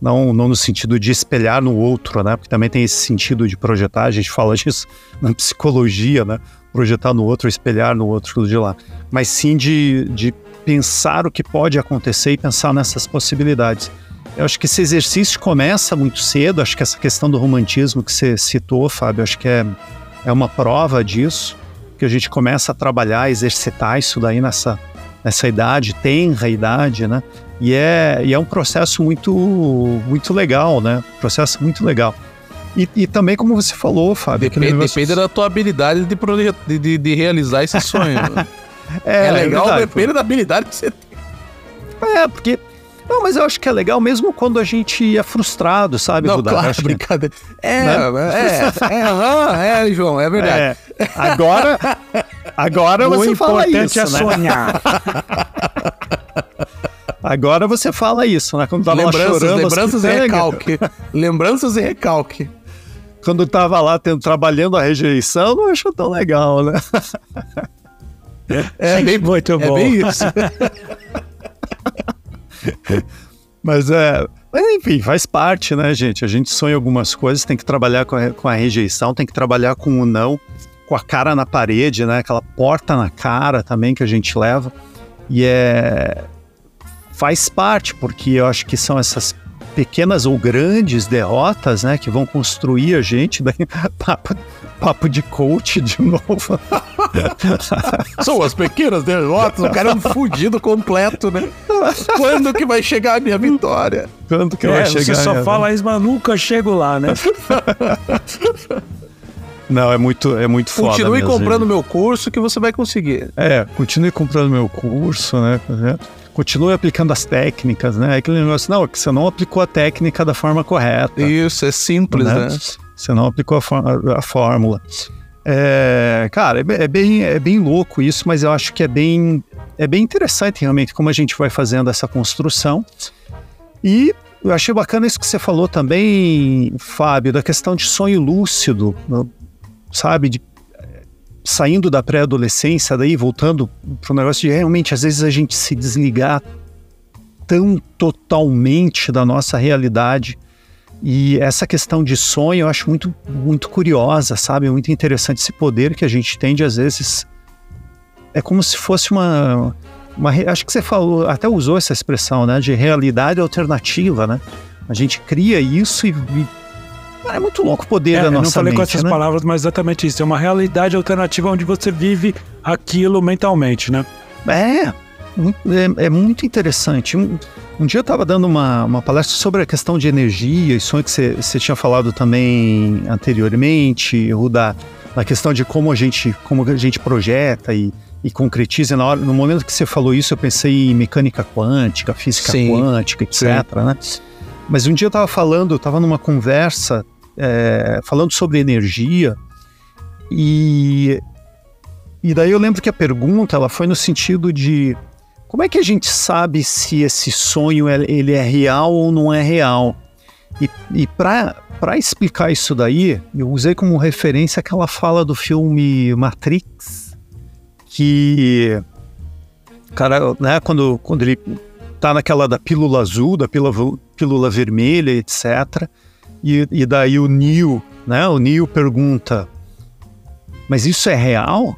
não, não no sentido de espelhar no outro, né? Porque também tem esse sentido de projetar, a gente fala disso (laughs) na psicologia, né? Projetar no outro, espelhar no outro de lá. Mas sim de, de pensar o que pode acontecer e pensar nessas possibilidades. Eu acho que esse exercício começa muito cedo, acho que essa questão do romantismo que você citou, Fábio, acho que é, é uma prova disso, que a gente começa a trabalhar, exercitar isso daí nessa, nessa idade, tenra idade, né? E é, e é um processo muito, muito legal, né? Processo muito legal. E, e também, como você falou, Fábio... Depende, negócio... depende da tua habilidade de, de, de, de realizar esse (laughs) sonho. é, é, legal, é depende da habilidade que você tem. É, porque não, mas eu acho que é legal mesmo quando a gente é frustrado, sabe, Não, claro, acho brincadeira. Que... É, né? é, é, é, é, João, é verdade. É. Agora, agora você fala isso, é né? sonhar. (laughs) Agora você fala isso, né? Quando tava lembranças, lá chorando. Lembranças e recalque. lembranças e recalque. Quando tava lá tendo, trabalhando a rejeição, não achou tão legal, né? É, bem, muito é bom. É bem isso. (laughs) (laughs) mas é. Mas enfim, faz parte, né, gente? A gente sonha algumas coisas, tem que trabalhar com a, com a rejeição, tem que trabalhar com o não, com a cara na parede, né? Aquela porta na cara também que a gente leva. E é, faz parte, porque eu acho que são essas pequenas ou grandes derrotas, né, que vão construir a gente, (laughs) daí papo, de coach de (laughs) novo. são as pequenas derrotas, o cara é um (laughs) fudido completo, né? Quando que vai chegar a minha vitória? Quando que é, vai chegar? Você só fala isso, mas nunca chego lá, né? (laughs) Não, é muito, é muito foda. Continue comprando gente. meu curso que você vai conseguir. É, continue comprando meu curso, né? continue aplicando as técnicas, né? Aquele negócio, não, é que você não aplicou a técnica da forma correta. Isso, é simples, né? né? Você não aplicou a, a fórmula. É, cara, é, é, bem, é bem louco isso, mas eu acho que é bem, é bem interessante realmente como a gente vai fazendo essa construção. E eu achei bacana isso que você falou também, Fábio, da questão de sonho lúcido, sabe? De saindo da pré-adolescência, daí voltando para o negócio de realmente, às vezes a gente se desligar tão totalmente da nossa realidade. E essa questão de sonho eu acho muito, muito curiosa, sabe? Muito interessante esse poder que a gente tem de, às vezes, é como se fosse uma, uma. Acho que você falou, até usou essa expressão, né? De realidade alternativa, né? A gente cria isso e, e é muito louco o poder é, da nossa mente. Eu não falei mente, com essas né? palavras, mas exatamente isso. É uma realidade alternativa onde você vive aquilo mentalmente, né? É, é, é muito interessante. Um, um dia eu estava dando uma, uma palestra sobre a questão de energia e sonho que você tinha falado também anteriormente, o da, da questão de como a gente, como a gente projeta e, e concretiza. Na hora, no momento que você falou isso, eu pensei em mecânica quântica, física sim, quântica, etc. Sim. Né? Mas um dia eu estava falando, eu estava numa conversa é, falando sobre energia e e daí eu lembro que a pergunta ela foi no sentido de como é que a gente sabe se esse sonho ele é real ou não é real? E, e para explicar isso daí, eu usei como referência aquela fala do filme Matrix, que cara, né, quando, quando ele tá naquela da pílula azul, da pílula, pílula vermelha, etc. E, e daí o Neo, né, o Neo pergunta, mas isso é real?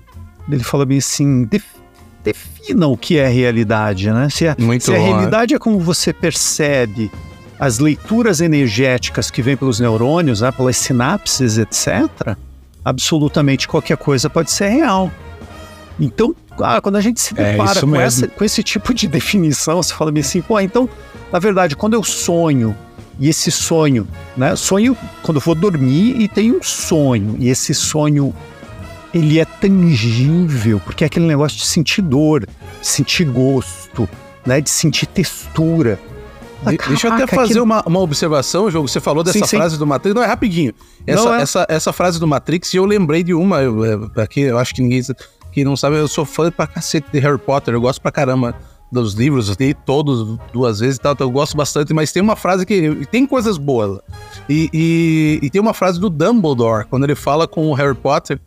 Ele fala bem assim, defina o que é realidade, né? Se, a, se a realidade é como você percebe as leituras energéticas que vêm pelos neurônios, né, pelas sinapses, etc., absolutamente qualquer coisa pode ser real. Então, ah, quando a gente se é, depara é com, essa, com, esse tipo de (laughs) definição, você fala assim, pô, então, na verdade, quando eu sonho, e esse sonho, né, sonho quando eu vou dormir e tenho um sonho, e esse sonho, ele é tangível, porque é aquele negócio de sentir dor, de sentir gosto, né, de sentir textura. De, deixa eu até fazer uma, uma observação, jogo. Você falou dessa sim, frase sim. do Matrix. Não, é rapidinho. Essa, é. essa, essa frase do Matrix, e eu lembrei de uma, eu, aqui, eu acho que ninguém que não sabe, eu sou fã pra cacete de Harry Potter, eu gosto pra caramba dos livros, eu li todos duas vezes e tal, então eu gosto bastante, mas tem uma frase que. Tem coisas boas. E, e, e, tem uma frase do Dumbledore, quando ele fala com o Harry Potter,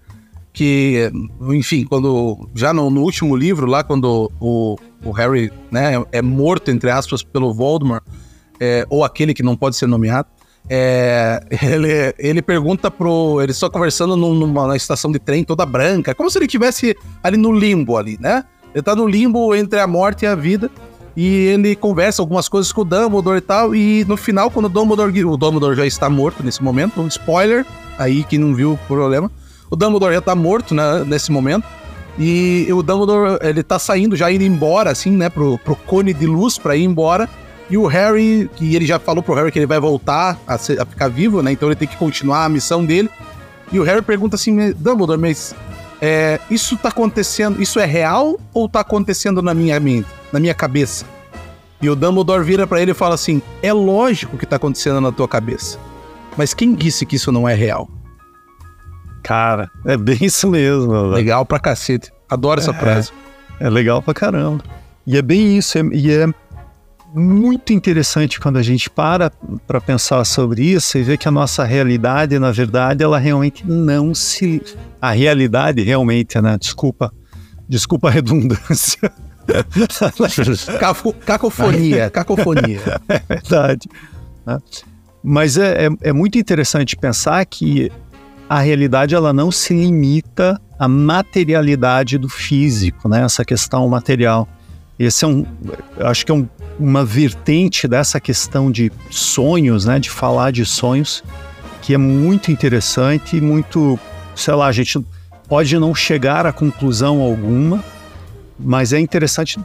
que, enfim, quando. Já no, no último livro, lá, quando o, o Harry né, é morto, entre aspas, pelo Voldemort, é, ou aquele que não pode ser nomeado. É, (laughs) ele, ele pergunta pro. Eles estão conversando numa, numa estação de trem toda branca, como se ele estivesse ali no limbo ali, né? Ele tá no limbo entre a morte e a vida. E ele conversa algumas coisas com o Dumbledore e tal. E no final, quando o Dumbledore. O Dumbledore já está morto nesse momento. Um spoiler, aí que não viu o problema. O Dumbledore já está morto né, nesse momento. E o Dumbledore, ele tá saindo, já indo embora, assim, né, pro, pro cone de luz pra ir embora. E o Harry, que ele já falou pro Harry que ele vai voltar a, ser, a ficar vivo, né? Então ele tem que continuar a missão dele. E o Harry pergunta assim, Dumbledore, mas é, isso tá acontecendo, isso é real ou tá acontecendo na minha mente, na minha cabeça? E o Dumbledore vira para ele e fala assim: é lógico que tá acontecendo na tua cabeça. Mas quem disse que isso não é real? Cara, é bem isso mesmo. Velho. Legal pra cacete. Adoro é, essa frase. É legal pra caramba. E é bem isso. É, e é muito interessante quando a gente para para pensar sobre isso e vê que a nossa realidade, na verdade, ela realmente não se. A realidade realmente, né? Desculpa, desculpa a redundância. (laughs) cacofonia, cacofonia. (laughs) É verdade. Né? Mas é, é, é muito interessante pensar que a realidade ela não se limita à materialidade do físico, né? Essa questão material. Esse é um, acho que é um uma vertente dessa questão de sonhos, né, de falar de sonhos, que é muito interessante e muito, sei lá, a gente pode não chegar a conclusão alguma, mas é interessante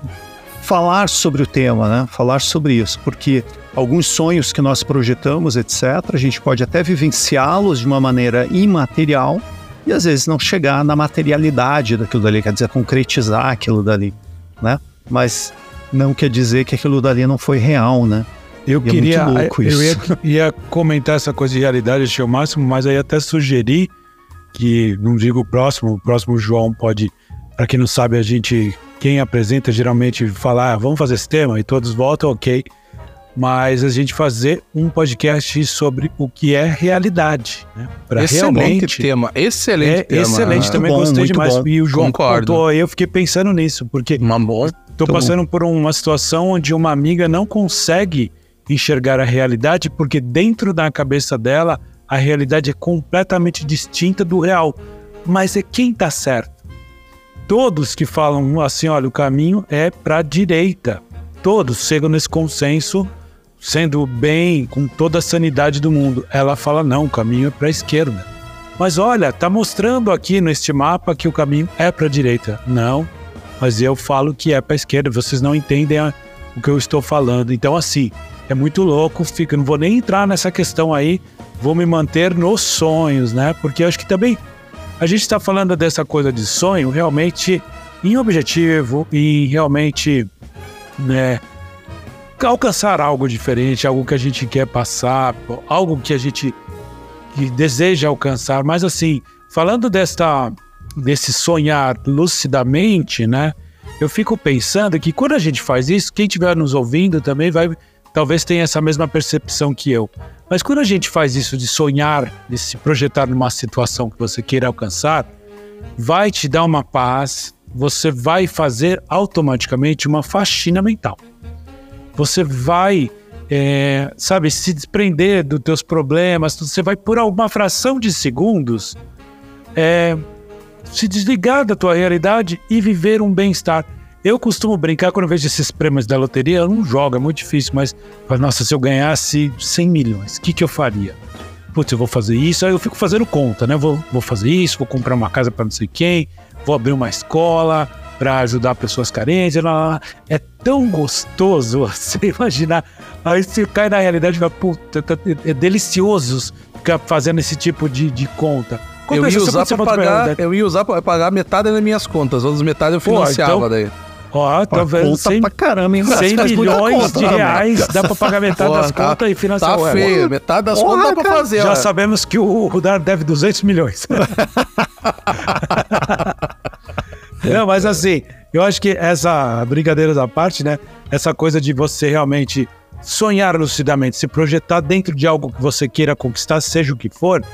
falar sobre o tema, né? Falar sobre isso, porque alguns sonhos que nós projetamos, etc., a gente pode até vivenciá-los de uma maneira imaterial e às vezes não chegar na materialidade daquilo dali, quer dizer, concretizar aquilo dali, né? Mas não quer dizer que aquilo dali não foi real, né? Eu e queria, é eu ia, ia, comentar essa coisa de realidade, achei o máximo, mas aí até sugerir que, não digo o próximo, o próximo João pode, para quem não sabe, a gente, quem apresenta geralmente falar, ah, vamos fazer esse tema, e todos votam, ok, mas a gente fazer um podcast sobre o que é realidade, né? Para realmente tema, excelente é, tema. Excelente, também bom, gostei demais. Bom. E o João Concordo. contou, eu fiquei pensando nisso, porque uma boa Estou passando por uma situação onde uma amiga não consegue enxergar a realidade porque dentro da cabeça dela a realidade é completamente distinta do real. Mas é quem está certo? Todos que falam assim, olha, o caminho é para a direita. Todos chegam nesse consenso, sendo bem, com toda a sanidade do mundo. Ela fala, não, o caminho é para a esquerda. Mas olha, tá mostrando aqui neste mapa que o caminho é para a direita. Não, mas eu falo que é para a esquerda, vocês não entendem a, o que eu estou falando. Então, assim, é muito louco, fica, não vou nem entrar nessa questão aí, vou me manter nos sonhos, né? Porque eu acho que também a gente está falando dessa coisa de sonho realmente em objetivo e realmente, né? Alcançar algo diferente, algo que a gente quer passar, algo que a gente que deseja alcançar. Mas assim, falando desta desse sonhar lucidamente, né? eu fico pensando que quando a gente faz isso, quem estiver nos ouvindo também vai, talvez tenha essa mesma percepção que eu. Mas quando a gente faz isso de sonhar, de se projetar numa situação que você queira alcançar, vai te dar uma paz, você vai fazer automaticamente uma faxina mental. Você vai, é, sabe, se desprender dos teus problemas, você vai por alguma fração de segundos é, se desligar da tua realidade e viver um bem-estar. Eu costumo brincar quando eu vejo esses prêmios da loteria, eu não jogo, é muito difícil, mas, nossa, se eu ganhasse 100 milhões, o que, que eu faria? Putz, eu vou fazer isso, aí eu fico fazendo conta, né? Vou, vou fazer isso, vou comprar uma casa para não sei quem, vou abrir uma escola para ajudar pessoas carentes. Lá, lá. É tão gostoso (laughs) você imaginar. Aí você cai na realidade e fala, puta, tá, é delicioso ficar fazendo esse tipo de, de conta. eu ia, usar pra pagar, eu ia usar pra pagar metade das minhas contas, outras metades eu financiava Pô, então, daí. Ó, tá vendo? 100, pra caramba, hein? 100 milhões conta, de reais dá pra pagar metade das tá, contas e financiar tá o feio, metade das Porra, contas dá pra fazer. Já sabemos que o Rudar deve 200 milhões. (laughs) Não, mas assim, eu acho que essa brincadeira da parte, né? Essa coisa de você realmente sonhar lucidamente, se projetar dentro de algo que você queira conquistar, seja o que for,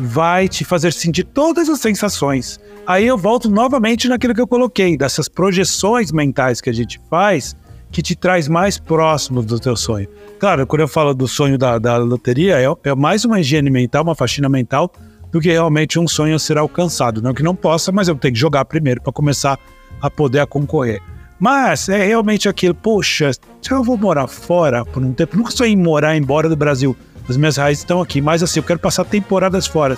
vai te fazer sentir todas as sensações. Aí eu volto novamente naquilo que eu coloquei, dessas projeções mentais que a gente faz, que te traz mais próximo do teu sonho. Claro, quando eu falo do sonho da, da loteria, é, é mais uma higiene mental, uma faxina mental do que realmente um sonho ser alcançado. Não que não possa, mas eu tenho que jogar primeiro para começar a poder concorrer. Mas é realmente aquilo, poxa, se eu vou morar fora por um tempo, nunca sonhei em morar embora do Brasil. As minhas raízes estão aqui, mas assim, eu quero passar temporadas fora.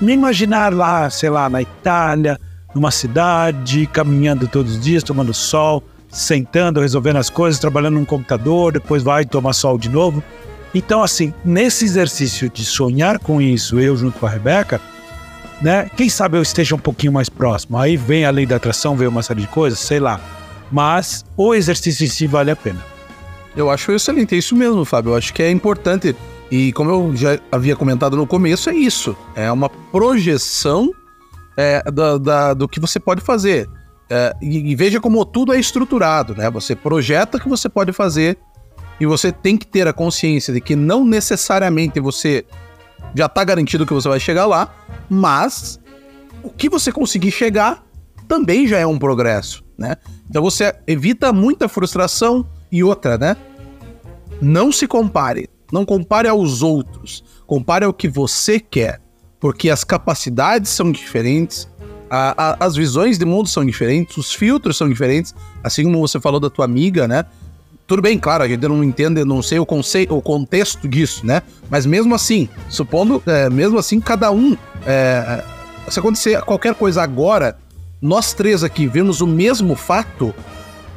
Me imaginar lá, sei lá, na Itália, numa cidade, caminhando todos os dias, tomando sol, sentando, resolvendo as coisas, trabalhando no computador, depois vai tomar sol de novo. Então, assim, nesse exercício de sonhar com isso, eu junto com a Rebeca, né? Quem sabe eu esteja um pouquinho mais próximo. Aí vem a lei da atração, vem uma série de coisas, sei lá. Mas o exercício em si vale a pena. Eu acho excelente, é isso mesmo, Fábio. Eu acho que é importante. E como eu já havia comentado no começo, é isso. É uma projeção é, da, da, do que você pode fazer. É, e, e, veja como tudo é estruturado, né? Você projeta o que você pode fazer e você tem que ter a consciência de que não necessariamente você já está garantido que você vai chegar lá, mas o que você conseguir chegar também já é um progresso, né? Então você evita muita frustração e outra, né? Não se compare, não compare aos outros, compare ao que você quer, porque as capacidades são diferentes, a, a, as visões de mundo são diferentes, os filtros são diferentes, assim como você falou da tua amiga, né? Tudo bem, claro, a gente não entende, não sei o conceito, o contexto disso, né? Mas mesmo assim, supondo, é, mesmo assim, cada um. É, se acontecer qualquer coisa agora, nós três aqui vemos o mesmo fato,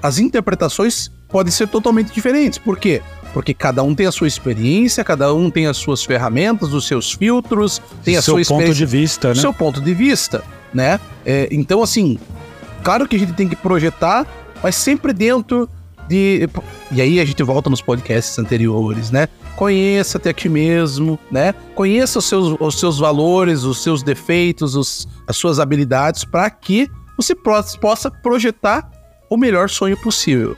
as interpretações podem ser totalmente diferentes. Por quê? Porque cada um tem a sua experiência, cada um tem as suas ferramentas, os seus filtros, tem a seu sua ponto de vista, né? Seu ponto de vista, né? É, então, assim, claro que a gente tem que projetar, mas sempre dentro de. E aí a gente volta nos podcasts anteriores, né? Conheça-te a ti mesmo, né? Conheça os seus, os seus valores, os seus defeitos, os, as suas habilidades, para que você possa projetar o melhor sonho possível.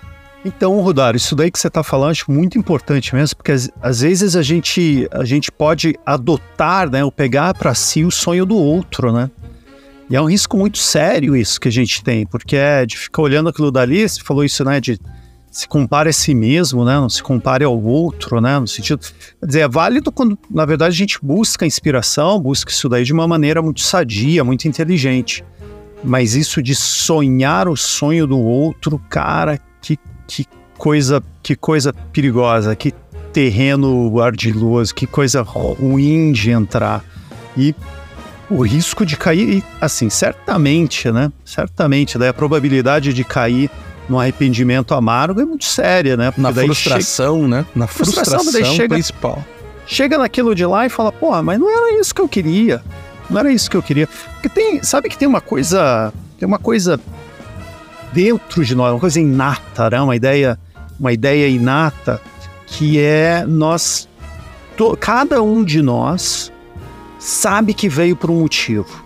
Então, Rodário, isso daí que você está falando, acho muito importante mesmo, porque às, vezes a gente, a gente pode adotar, né, ou pegar para si o sonho do outro, né? E é um risco muito sério isso que a gente tem, porque é de ficar olhando aquilo dali, você falou isso, né, de se compare a si mesmo, né? Não se compare ao outro, né? No sentido, quer dizer, é válido quando, na verdade, a gente busca inspiração, busca isso daí de uma maneira muito sadia, muito inteligente. Mas isso de sonhar o sonho do outro, cara, que, que coisa, que coisa perigosa, que terreno ardiloso, que coisa ruim de entrar. E o risco de cair, assim, certamente, né? Certamente, daí a probabilidade de cair no arrependimento amargo é muito séria, né? Porque Na frustração, chega... né? Na frustração, frustração chega... principal. Chega naquilo de lá e fala, pô, mas não era isso que eu queria. Não era isso que eu queria. Porque tem, sabe que tem uma coisa, tem uma coisa dentro de nós, uma coisa inata, né? Uma ideia, uma ideia inata que é nós, to, cada um de nós sabe que veio por um motivo.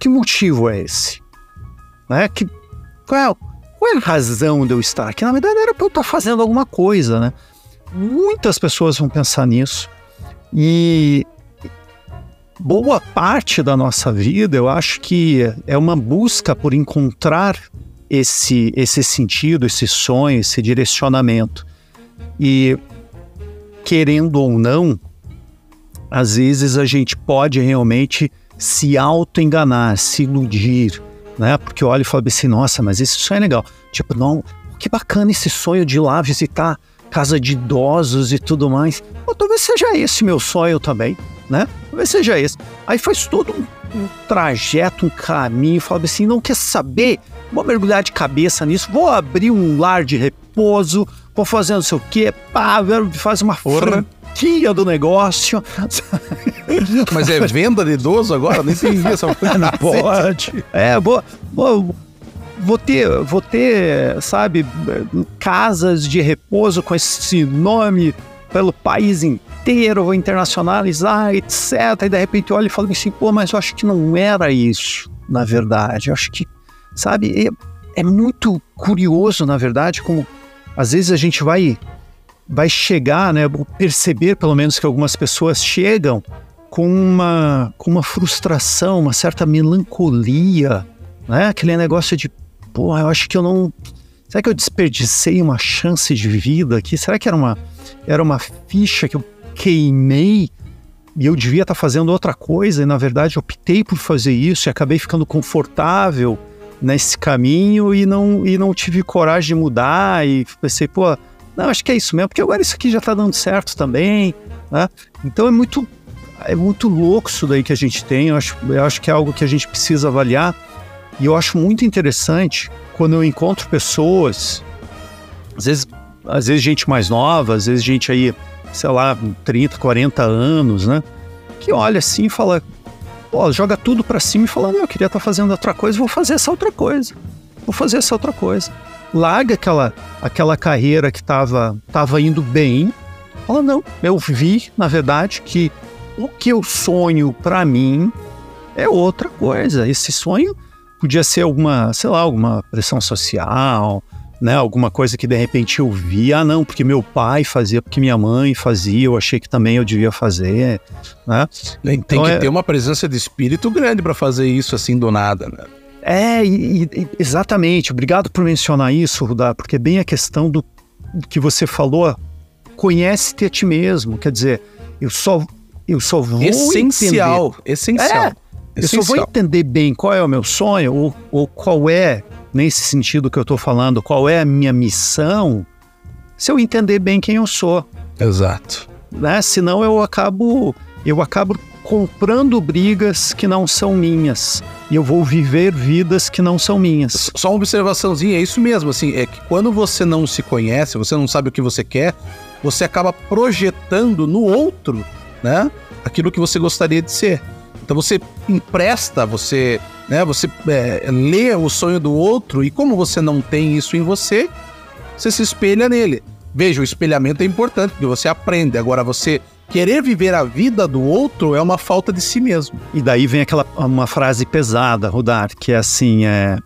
Que motivo é esse? Né? Que qual é, qual é a razão de eu estar aqui? Na verdade, era para eu estar fazendo alguma coisa, né? Muitas pessoas vão pensar nisso. E boa parte da nossa vida, eu acho que é uma busca por encontrar esse, esse sentido, esse sonho, esse direcionamento. E querendo ou não, às vezes a gente pode realmente se auto-enganar, se iludir, né? Porque olha e fala assim, nossa, mas esse sonho é legal. Tipo, não, que bacana esse sonho de ir lá visitar casa de idosos e tudo mais. Pô, talvez seja esse meu sonho também, né? Talvez seja esse. Aí faz todo um, um trajeto, um caminho, fala assim, não quer saber? Vou mergulhar de cabeça nisso, vou abrir um lar de repouso, vou fazer não sei o quê, pá, faz uma Porra franquia do negócio. (laughs) Mas é venda de idoso agora? Nem entendi essa (laughs) coisa. Não pode. É, vou, vou, vou ter, vou ter, sabe, casas de repouso com esse nome pelo país inteiro, vou internacionalizar, etc. E de repente olha e fala assim, pô, mas eu acho que não era isso, na verdade. Eu acho que, sabe, é, é muito curioso, na verdade, como às vezes a gente vai vai chegar, né, perceber pelo menos que algumas pessoas chegam com uma, com uma frustração, uma certa melancolia, né? Aquele negócio de, pô, eu acho que eu não. Será que eu desperdicei uma chance de vida aqui? Será que era uma, era uma ficha que eu queimei e eu devia estar tá fazendo outra coisa e na verdade optei por fazer isso e acabei ficando confortável nesse caminho e não, e não tive coragem de mudar e pensei, pô, não, acho que é isso mesmo, porque agora isso aqui já está dando certo também, né? Então é muito, é muito louco isso daí que a gente tem, eu acho, eu acho que é algo que a gente precisa avaliar e eu acho muito interessante quando eu encontro pessoas, às vezes, às vezes gente mais nova, às vezes gente aí, sei lá, 30, 40 anos, né? Que olha assim e fala, pô, joga tudo para cima e fala, não, eu queria estar tá fazendo outra coisa, vou fazer essa outra coisa, vou fazer essa outra coisa larga aquela, aquela carreira que estava tava indo bem. Fala, não, eu vi, na verdade, que o que eu sonho para mim é outra coisa. Esse sonho podia ser alguma, sei lá, alguma pressão social, né? Alguma coisa que de repente eu vi, ah, não, porque meu pai fazia, porque minha mãe fazia, eu achei que também eu devia fazer, né? Tem então, que é... ter uma presença de espírito grande para fazer isso assim do nada, né? É, e, e, exatamente. Obrigado por mencionar isso, Rudá, porque é bem a questão do que você falou. Conhece-te a ti mesmo. Quer dizer, eu só, eu só vou essencial, entender. Essencial. É, eu só vou entender bem qual é o meu sonho, ou, ou qual é, nesse sentido que eu estou falando, qual é a minha missão, se eu entender bem quem eu sou. Exato. Né? Senão eu acabo, eu acabo comprando brigas que não são minhas e eu vou viver vidas que não são minhas. Só uma observaçãozinha, é isso mesmo, assim, é que quando você não se conhece, você não sabe o que você quer, você acaba projetando no outro, né, aquilo que você gostaria de ser. Então você empresta, você, né, você é, lê o sonho do outro e como você não tem isso em você, você se espelha nele. Veja, o espelhamento é importante, porque você aprende. Agora, você querer viver a vida do outro é uma falta de si mesmo. E daí vem aquela uma frase pesada, Rudar, que é assim, é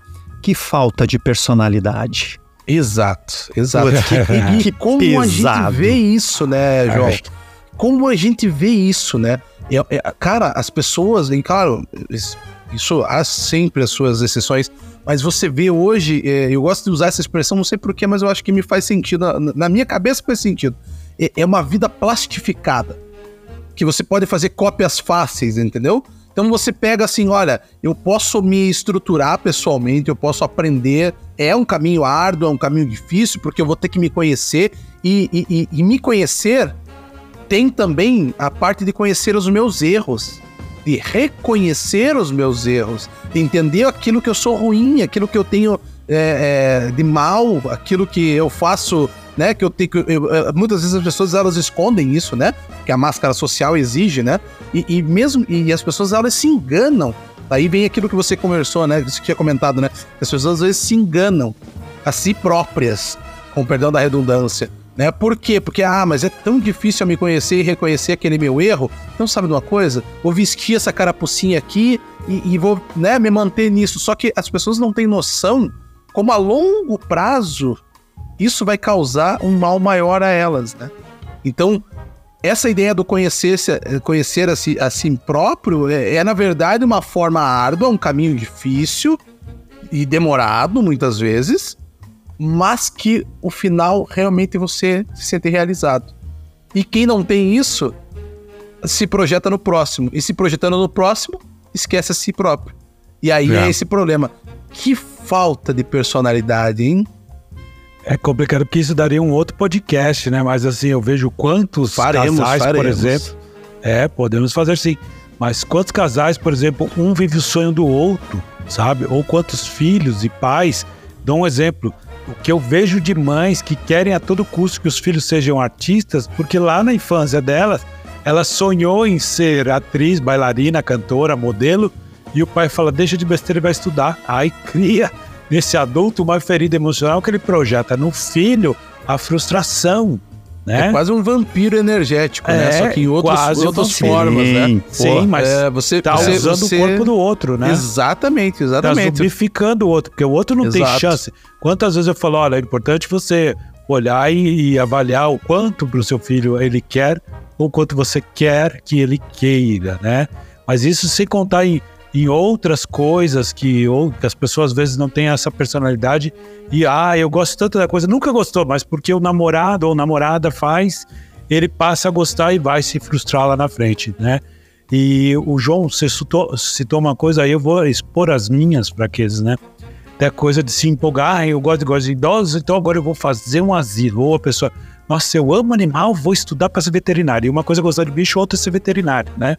que falta de personalidade. Exato, exato. que, que como pesado. a gente vê isso, né, João? Como a gente vê isso, né? É, é, cara, as pessoas, e claro, isso há sempre as suas exceções, mas você vê hoje, é, eu gosto de usar essa expressão, não sei porquê, mas eu acho que me faz sentido, na, na minha cabeça faz sentido é, é uma vida plastificada. Que você pode fazer cópias fáceis, entendeu? Então você pega assim, olha, eu posso me estruturar pessoalmente, eu posso aprender. É um caminho árduo, é um caminho difícil, porque eu vou ter que me conhecer. E, e, e me conhecer tem também a parte de conhecer os meus erros, de reconhecer os meus erros, de entender aquilo que eu sou ruim, aquilo que eu tenho é, é, de mal, aquilo que eu faço né? Que eu tenho que. Eu, muitas vezes as pessoas elas escondem isso, né? Que a máscara social exige, né? E, e mesmo. E as pessoas elas se enganam. Aí vem aquilo que você conversou, né? Você tinha comentado, né? As pessoas às vezes se enganam a si próprias, com perdão da redundância. Né? Por quê? Porque, ah, mas é tão difícil eu me conhecer e reconhecer aquele meu erro. Então, sabe de uma coisa? Vou vestir essa carapucinha aqui e, e vou né, me manter nisso. Só que as pessoas não têm noção como a longo prazo isso vai causar um mal maior a elas, né? Então, essa ideia do conhecer, conhecer a si, a si próprio é, é, na verdade, uma forma árdua, um caminho difícil e demorado, muitas vezes, mas que o final realmente você se sente realizado. E quem não tem isso, se projeta no próximo. E se projetando no próximo, esquece a si próprio. E aí é, é esse problema. Que falta de personalidade, hein? É complicado porque isso daria um outro podcast, né? Mas assim, eu vejo quantos faremos, casais, faremos. por exemplo. É, podemos fazer sim. Mas quantos casais, por exemplo, um vive o sonho do outro, sabe? Ou quantos filhos e pais dão um exemplo. O que eu vejo de mães que querem a todo custo que os filhos sejam artistas, porque lá na infância delas, ela sonhou em ser atriz, bailarina, cantora, modelo, e o pai fala: deixa de besteira e vai estudar. Aí cria nesse adulto uma ferida emocional que ele projeta no filho a frustração. Né? É quase um vampiro energético, né? é, né? Só que em outros, outras formas, né? Sim, mas é, você tá você, usando você... o corpo do outro, né? Exatamente, exatamente. Tá zumbificando o outro, porque o outro não Exato. tem chance. Quantas vezes eu falo, olha, é importante você olhar e, e avaliar o quanto para o seu filho ele quer ou quanto você quer que ele queira, né? Mas isso sem contar em em outras coisas que, ou, que as pessoas às vezes não têm essa personalidade e, ah, eu gosto tanto da coisa, nunca gostou, mas porque o namorado ou namorada faz, ele passa a gostar e vai se frustrar lá na frente, né? E o João, você citou, citou uma coisa aí, eu vou expor as minhas fraquezas, né? Até coisa de se empolgar, ah, eu gosto, gosto de idosos, então agora eu vou fazer um asilo. Ou a pessoa, nossa, eu amo animal, vou estudar para ser veterinário. E uma coisa é gostar de bicho, outra é ser veterinário, né?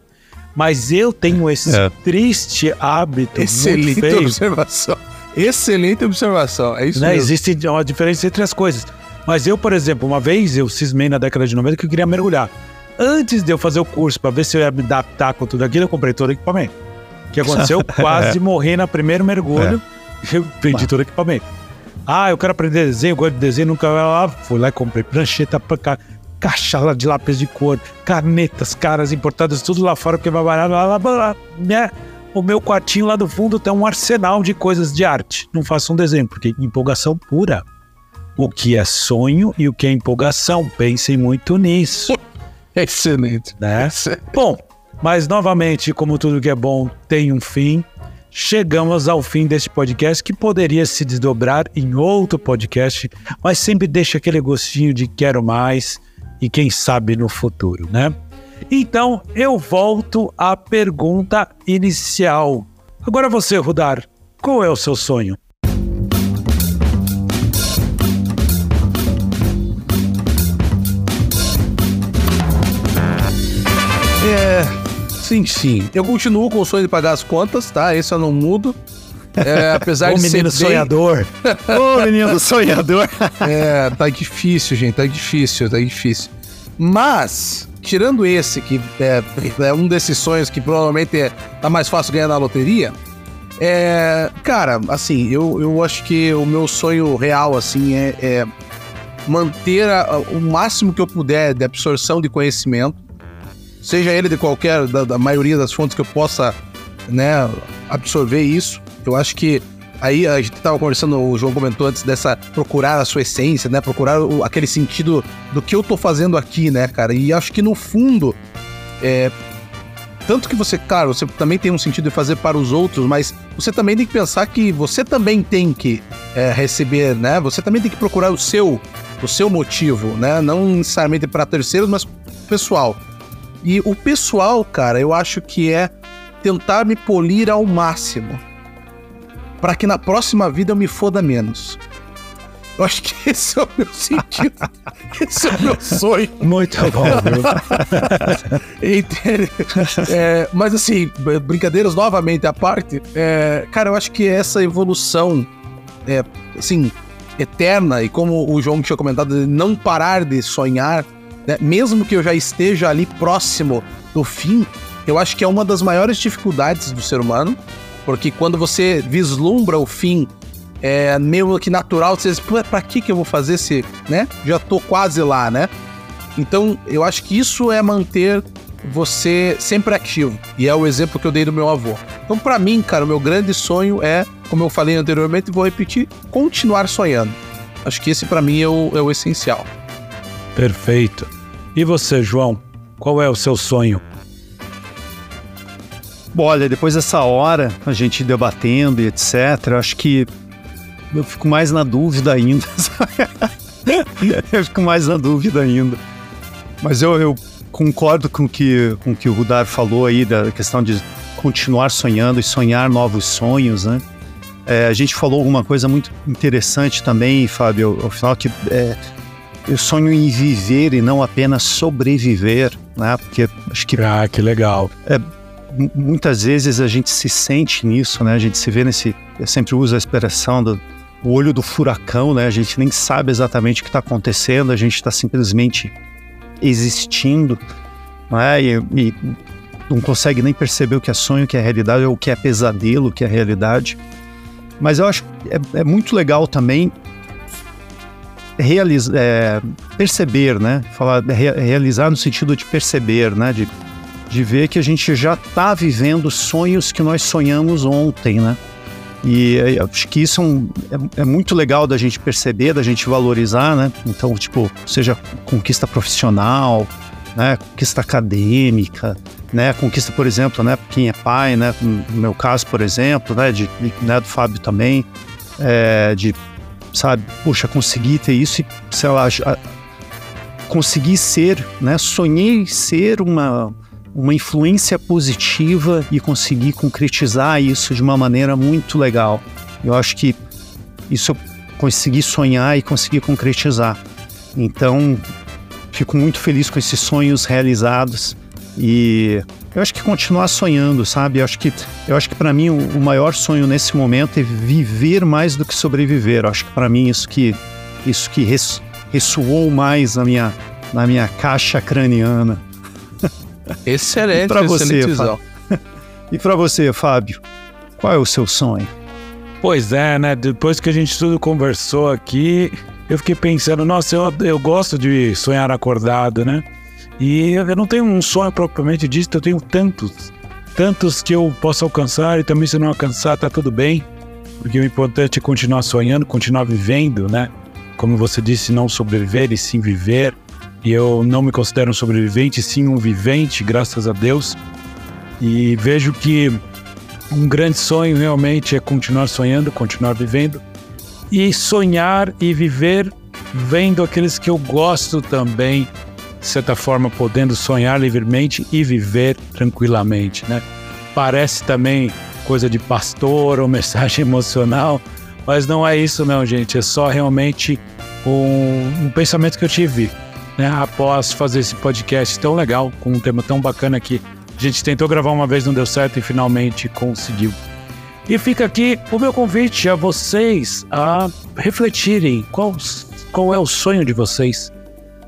Mas eu tenho esse é. triste hábito. Excelente observação. Excelente observação. É isso né? mesmo. Existe uma diferença entre as coisas. Mas eu, por exemplo, uma vez eu cismei na década de 90 que eu queria mergulhar. Antes de eu fazer o curso para ver se eu ia me adaptar com tudo aquilo, eu comprei todo o equipamento. O que aconteceu? (laughs) Quase é. morri no primeiro mergulho. É. Eu vendi todo o equipamento. Ah, eu quero aprender desenho, eu gosto de desenho, nunca. Ah, fui lá e comprei prancheta pra cá caixa de lápis de cor, canetas caras importadas, tudo lá fora, porque vai barato. Lá, lá, lá, né? O meu quartinho lá do fundo tem um arsenal de coisas de arte. Não faço um desenho, porque empolgação pura. O que é sonho e o que é empolgação. Pensem muito nisso. (laughs) Excelente. Né? Excelente. Bom, mas novamente, como tudo que é bom tem um fim, chegamos ao fim deste podcast que poderia se desdobrar em outro podcast, mas sempre deixa aquele gostinho de quero mais e quem sabe no futuro, né? Então eu volto à pergunta inicial. Agora você, Rudar, qual é o seu sonho? É, sim, sim. Eu continuo com o sonho de pagar as contas, tá? Esse eu não mudo. É, apesar de menino ser sonhador. Ô, menino (laughs) sonhador. é, tá difícil, gente. Tá difícil, tá difícil. Mas, tirando esse, que é, é um desses sonhos que provavelmente é, tá mais fácil ganhar na loteria, é, cara, assim, eu, eu acho que o meu sonho real, assim, é, é manter a, o máximo que eu puder de absorção de conhecimento, seja ele de qualquer, da, da maioria das fontes que eu possa, né, absorver isso. Eu acho que aí a gente estava conversando, o João comentou antes dessa procurar a sua essência, né? Procurar o, aquele sentido do que eu tô fazendo aqui, né, cara? E acho que no fundo, é, tanto que você, claro, você também tem um sentido de fazer para os outros, mas você também tem que pensar que você também tem que é, receber, né? Você também tem que procurar o seu, o seu motivo, né? Não necessariamente para terceiros, mas pessoal. E o pessoal, cara, eu acho que é tentar me polir ao máximo para que na próxima vida eu me foda menos. Eu acho que (laughs) esse é o meu sentido. (laughs) esse é o meu sonho. Muito bom, (laughs) Entende? É, mas assim, brincadeiras novamente à parte, é, cara, eu acho que essa evolução, é, assim, eterna, e como o João tinha comentado, de não parar de sonhar, né, mesmo que eu já esteja ali próximo do fim, eu acho que é uma das maiores dificuldades do ser humano. Porque quando você vislumbra o fim, é meio que natural, você diz, pra que que eu vou fazer se, né? Já tô quase lá, né? Então, eu acho que isso é manter você sempre ativo. E é o exemplo que eu dei do meu avô. Então, para mim, cara, o meu grande sonho é, como eu falei anteriormente, vou repetir, continuar sonhando. Acho que esse para mim é o, é o essencial. Perfeito. E você, João? Qual é o seu sonho? Bom, olha, depois dessa hora, a gente debatendo e etc., acho que eu fico mais na dúvida ainda. (laughs) eu fico mais na dúvida ainda. Mas eu, eu concordo com que, o que o Rudar falou aí, da questão de continuar sonhando e sonhar novos sonhos, né? É, a gente falou alguma coisa muito interessante também, Fábio, ao final que é, eu sonho em viver e não apenas sobreviver, né? Porque acho que ah, que legal. É, muitas vezes a gente se sente nisso, né? A gente se vê nesse, eu sempre uso a expressão do o olho do furacão, né? A gente nem sabe exatamente o que está acontecendo, a gente está simplesmente existindo, né? E, e, não consegue nem perceber o que é sonho, o que é realidade, ou o que é pesadelo, o que é realidade. Mas eu acho que é, é muito legal também é, perceber, né? Falar, re, realizar no sentido de perceber, né? De, de ver que a gente já está vivendo sonhos que nós sonhamos ontem, né? E acho que isso é, um, é, é, muito legal da gente perceber, da gente valorizar, né? Então, tipo, seja conquista profissional, né? Conquista acadêmica, né? Conquista, por exemplo, né? Quem é pai, né? No meu caso, por exemplo, né? De, né? Do Fábio também, é, de, sabe? Puxa, conseguir ter isso e, sei lá, conseguir ser, né? Sonhei ser uma uma influência positiva e conseguir concretizar isso de uma maneira muito legal. Eu acho que isso eu consegui sonhar e consegui concretizar. Então, fico muito feliz com esses sonhos realizados e eu acho que continuar sonhando, sabe? Eu acho que eu acho que para mim o, maior sonho nesse momento é viver mais do que sobreviver. Eu acho que para mim isso que isso que res, ressoou mais na minha na minha caixa craniana. Excelente, para você, (laughs) E para você, Fábio, qual é o seu sonho? Pois é, né? Depois que a gente tudo conversou aqui, eu fiquei pensando, nossa, eu, eu gosto de sonhar acordado, né? E eu não tenho um sonho propriamente disso, eu tenho tantos, tantos que eu posso alcançar e também se não alcançar, tá tudo bem, porque o importante é continuar sonhando, continuar vivendo, né? Como você disse, não sobreviver e sim viver. E eu não me considero um sobrevivente, sim um vivente, graças a Deus. E vejo que um grande sonho realmente é continuar sonhando, continuar vivendo. E sonhar e viver vendo aqueles que eu gosto também, de certa forma, podendo sonhar livremente e viver tranquilamente, né? Parece também coisa de pastor ou (laughs) mensagem emocional, mas não é isso não, gente. É só realmente um, um pensamento que eu tive né, após fazer esse podcast tão legal, com um tema tão bacana que a gente tentou gravar uma vez, não deu certo e finalmente conseguiu. E fica aqui o meu convite a vocês a refletirem qual, qual é o sonho de vocês,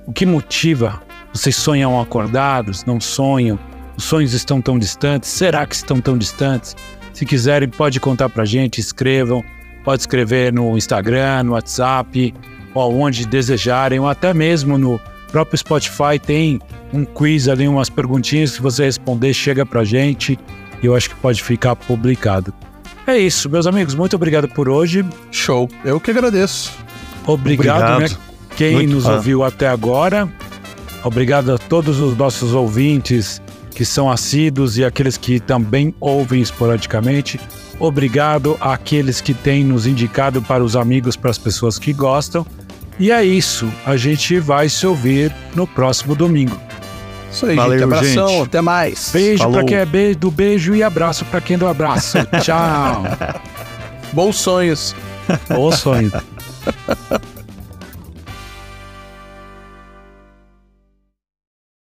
o que motiva. Vocês sonham acordados, não sonham? Os sonhos estão tão distantes? Será que estão tão distantes? Se quiserem, pode contar pra gente, escrevam. Pode escrever no Instagram, no WhatsApp, ou onde desejarem, ou até mesmo no o próprio Spotify tem um quiz ali, umas perguntinhas que você responder, chega pra gente e eu acho que pode ficar publicado. É isso, meus amigos, muito obrigado por hoje. Show, eu que agradeço. Obrigado, obrigado. né? Quem muito nos ouviu até agora. Obrigado a todos os nossos ouvintes que são assíduos e aqueles que também ouvem esporadicamente. Obrigado àqueles que têm nos indicado para os amigos, para as pessoas que gostam. E é isso. A gente vai se ouvir no próximo domingo. Isso aí, Valeu, gente. Abração, gente. até mais. Beijo pra quem é beijo, do beijo e abraço pra quem é do abraço. (laughs) Tchau. Bons sonhos. Bons sonhos. (laughs)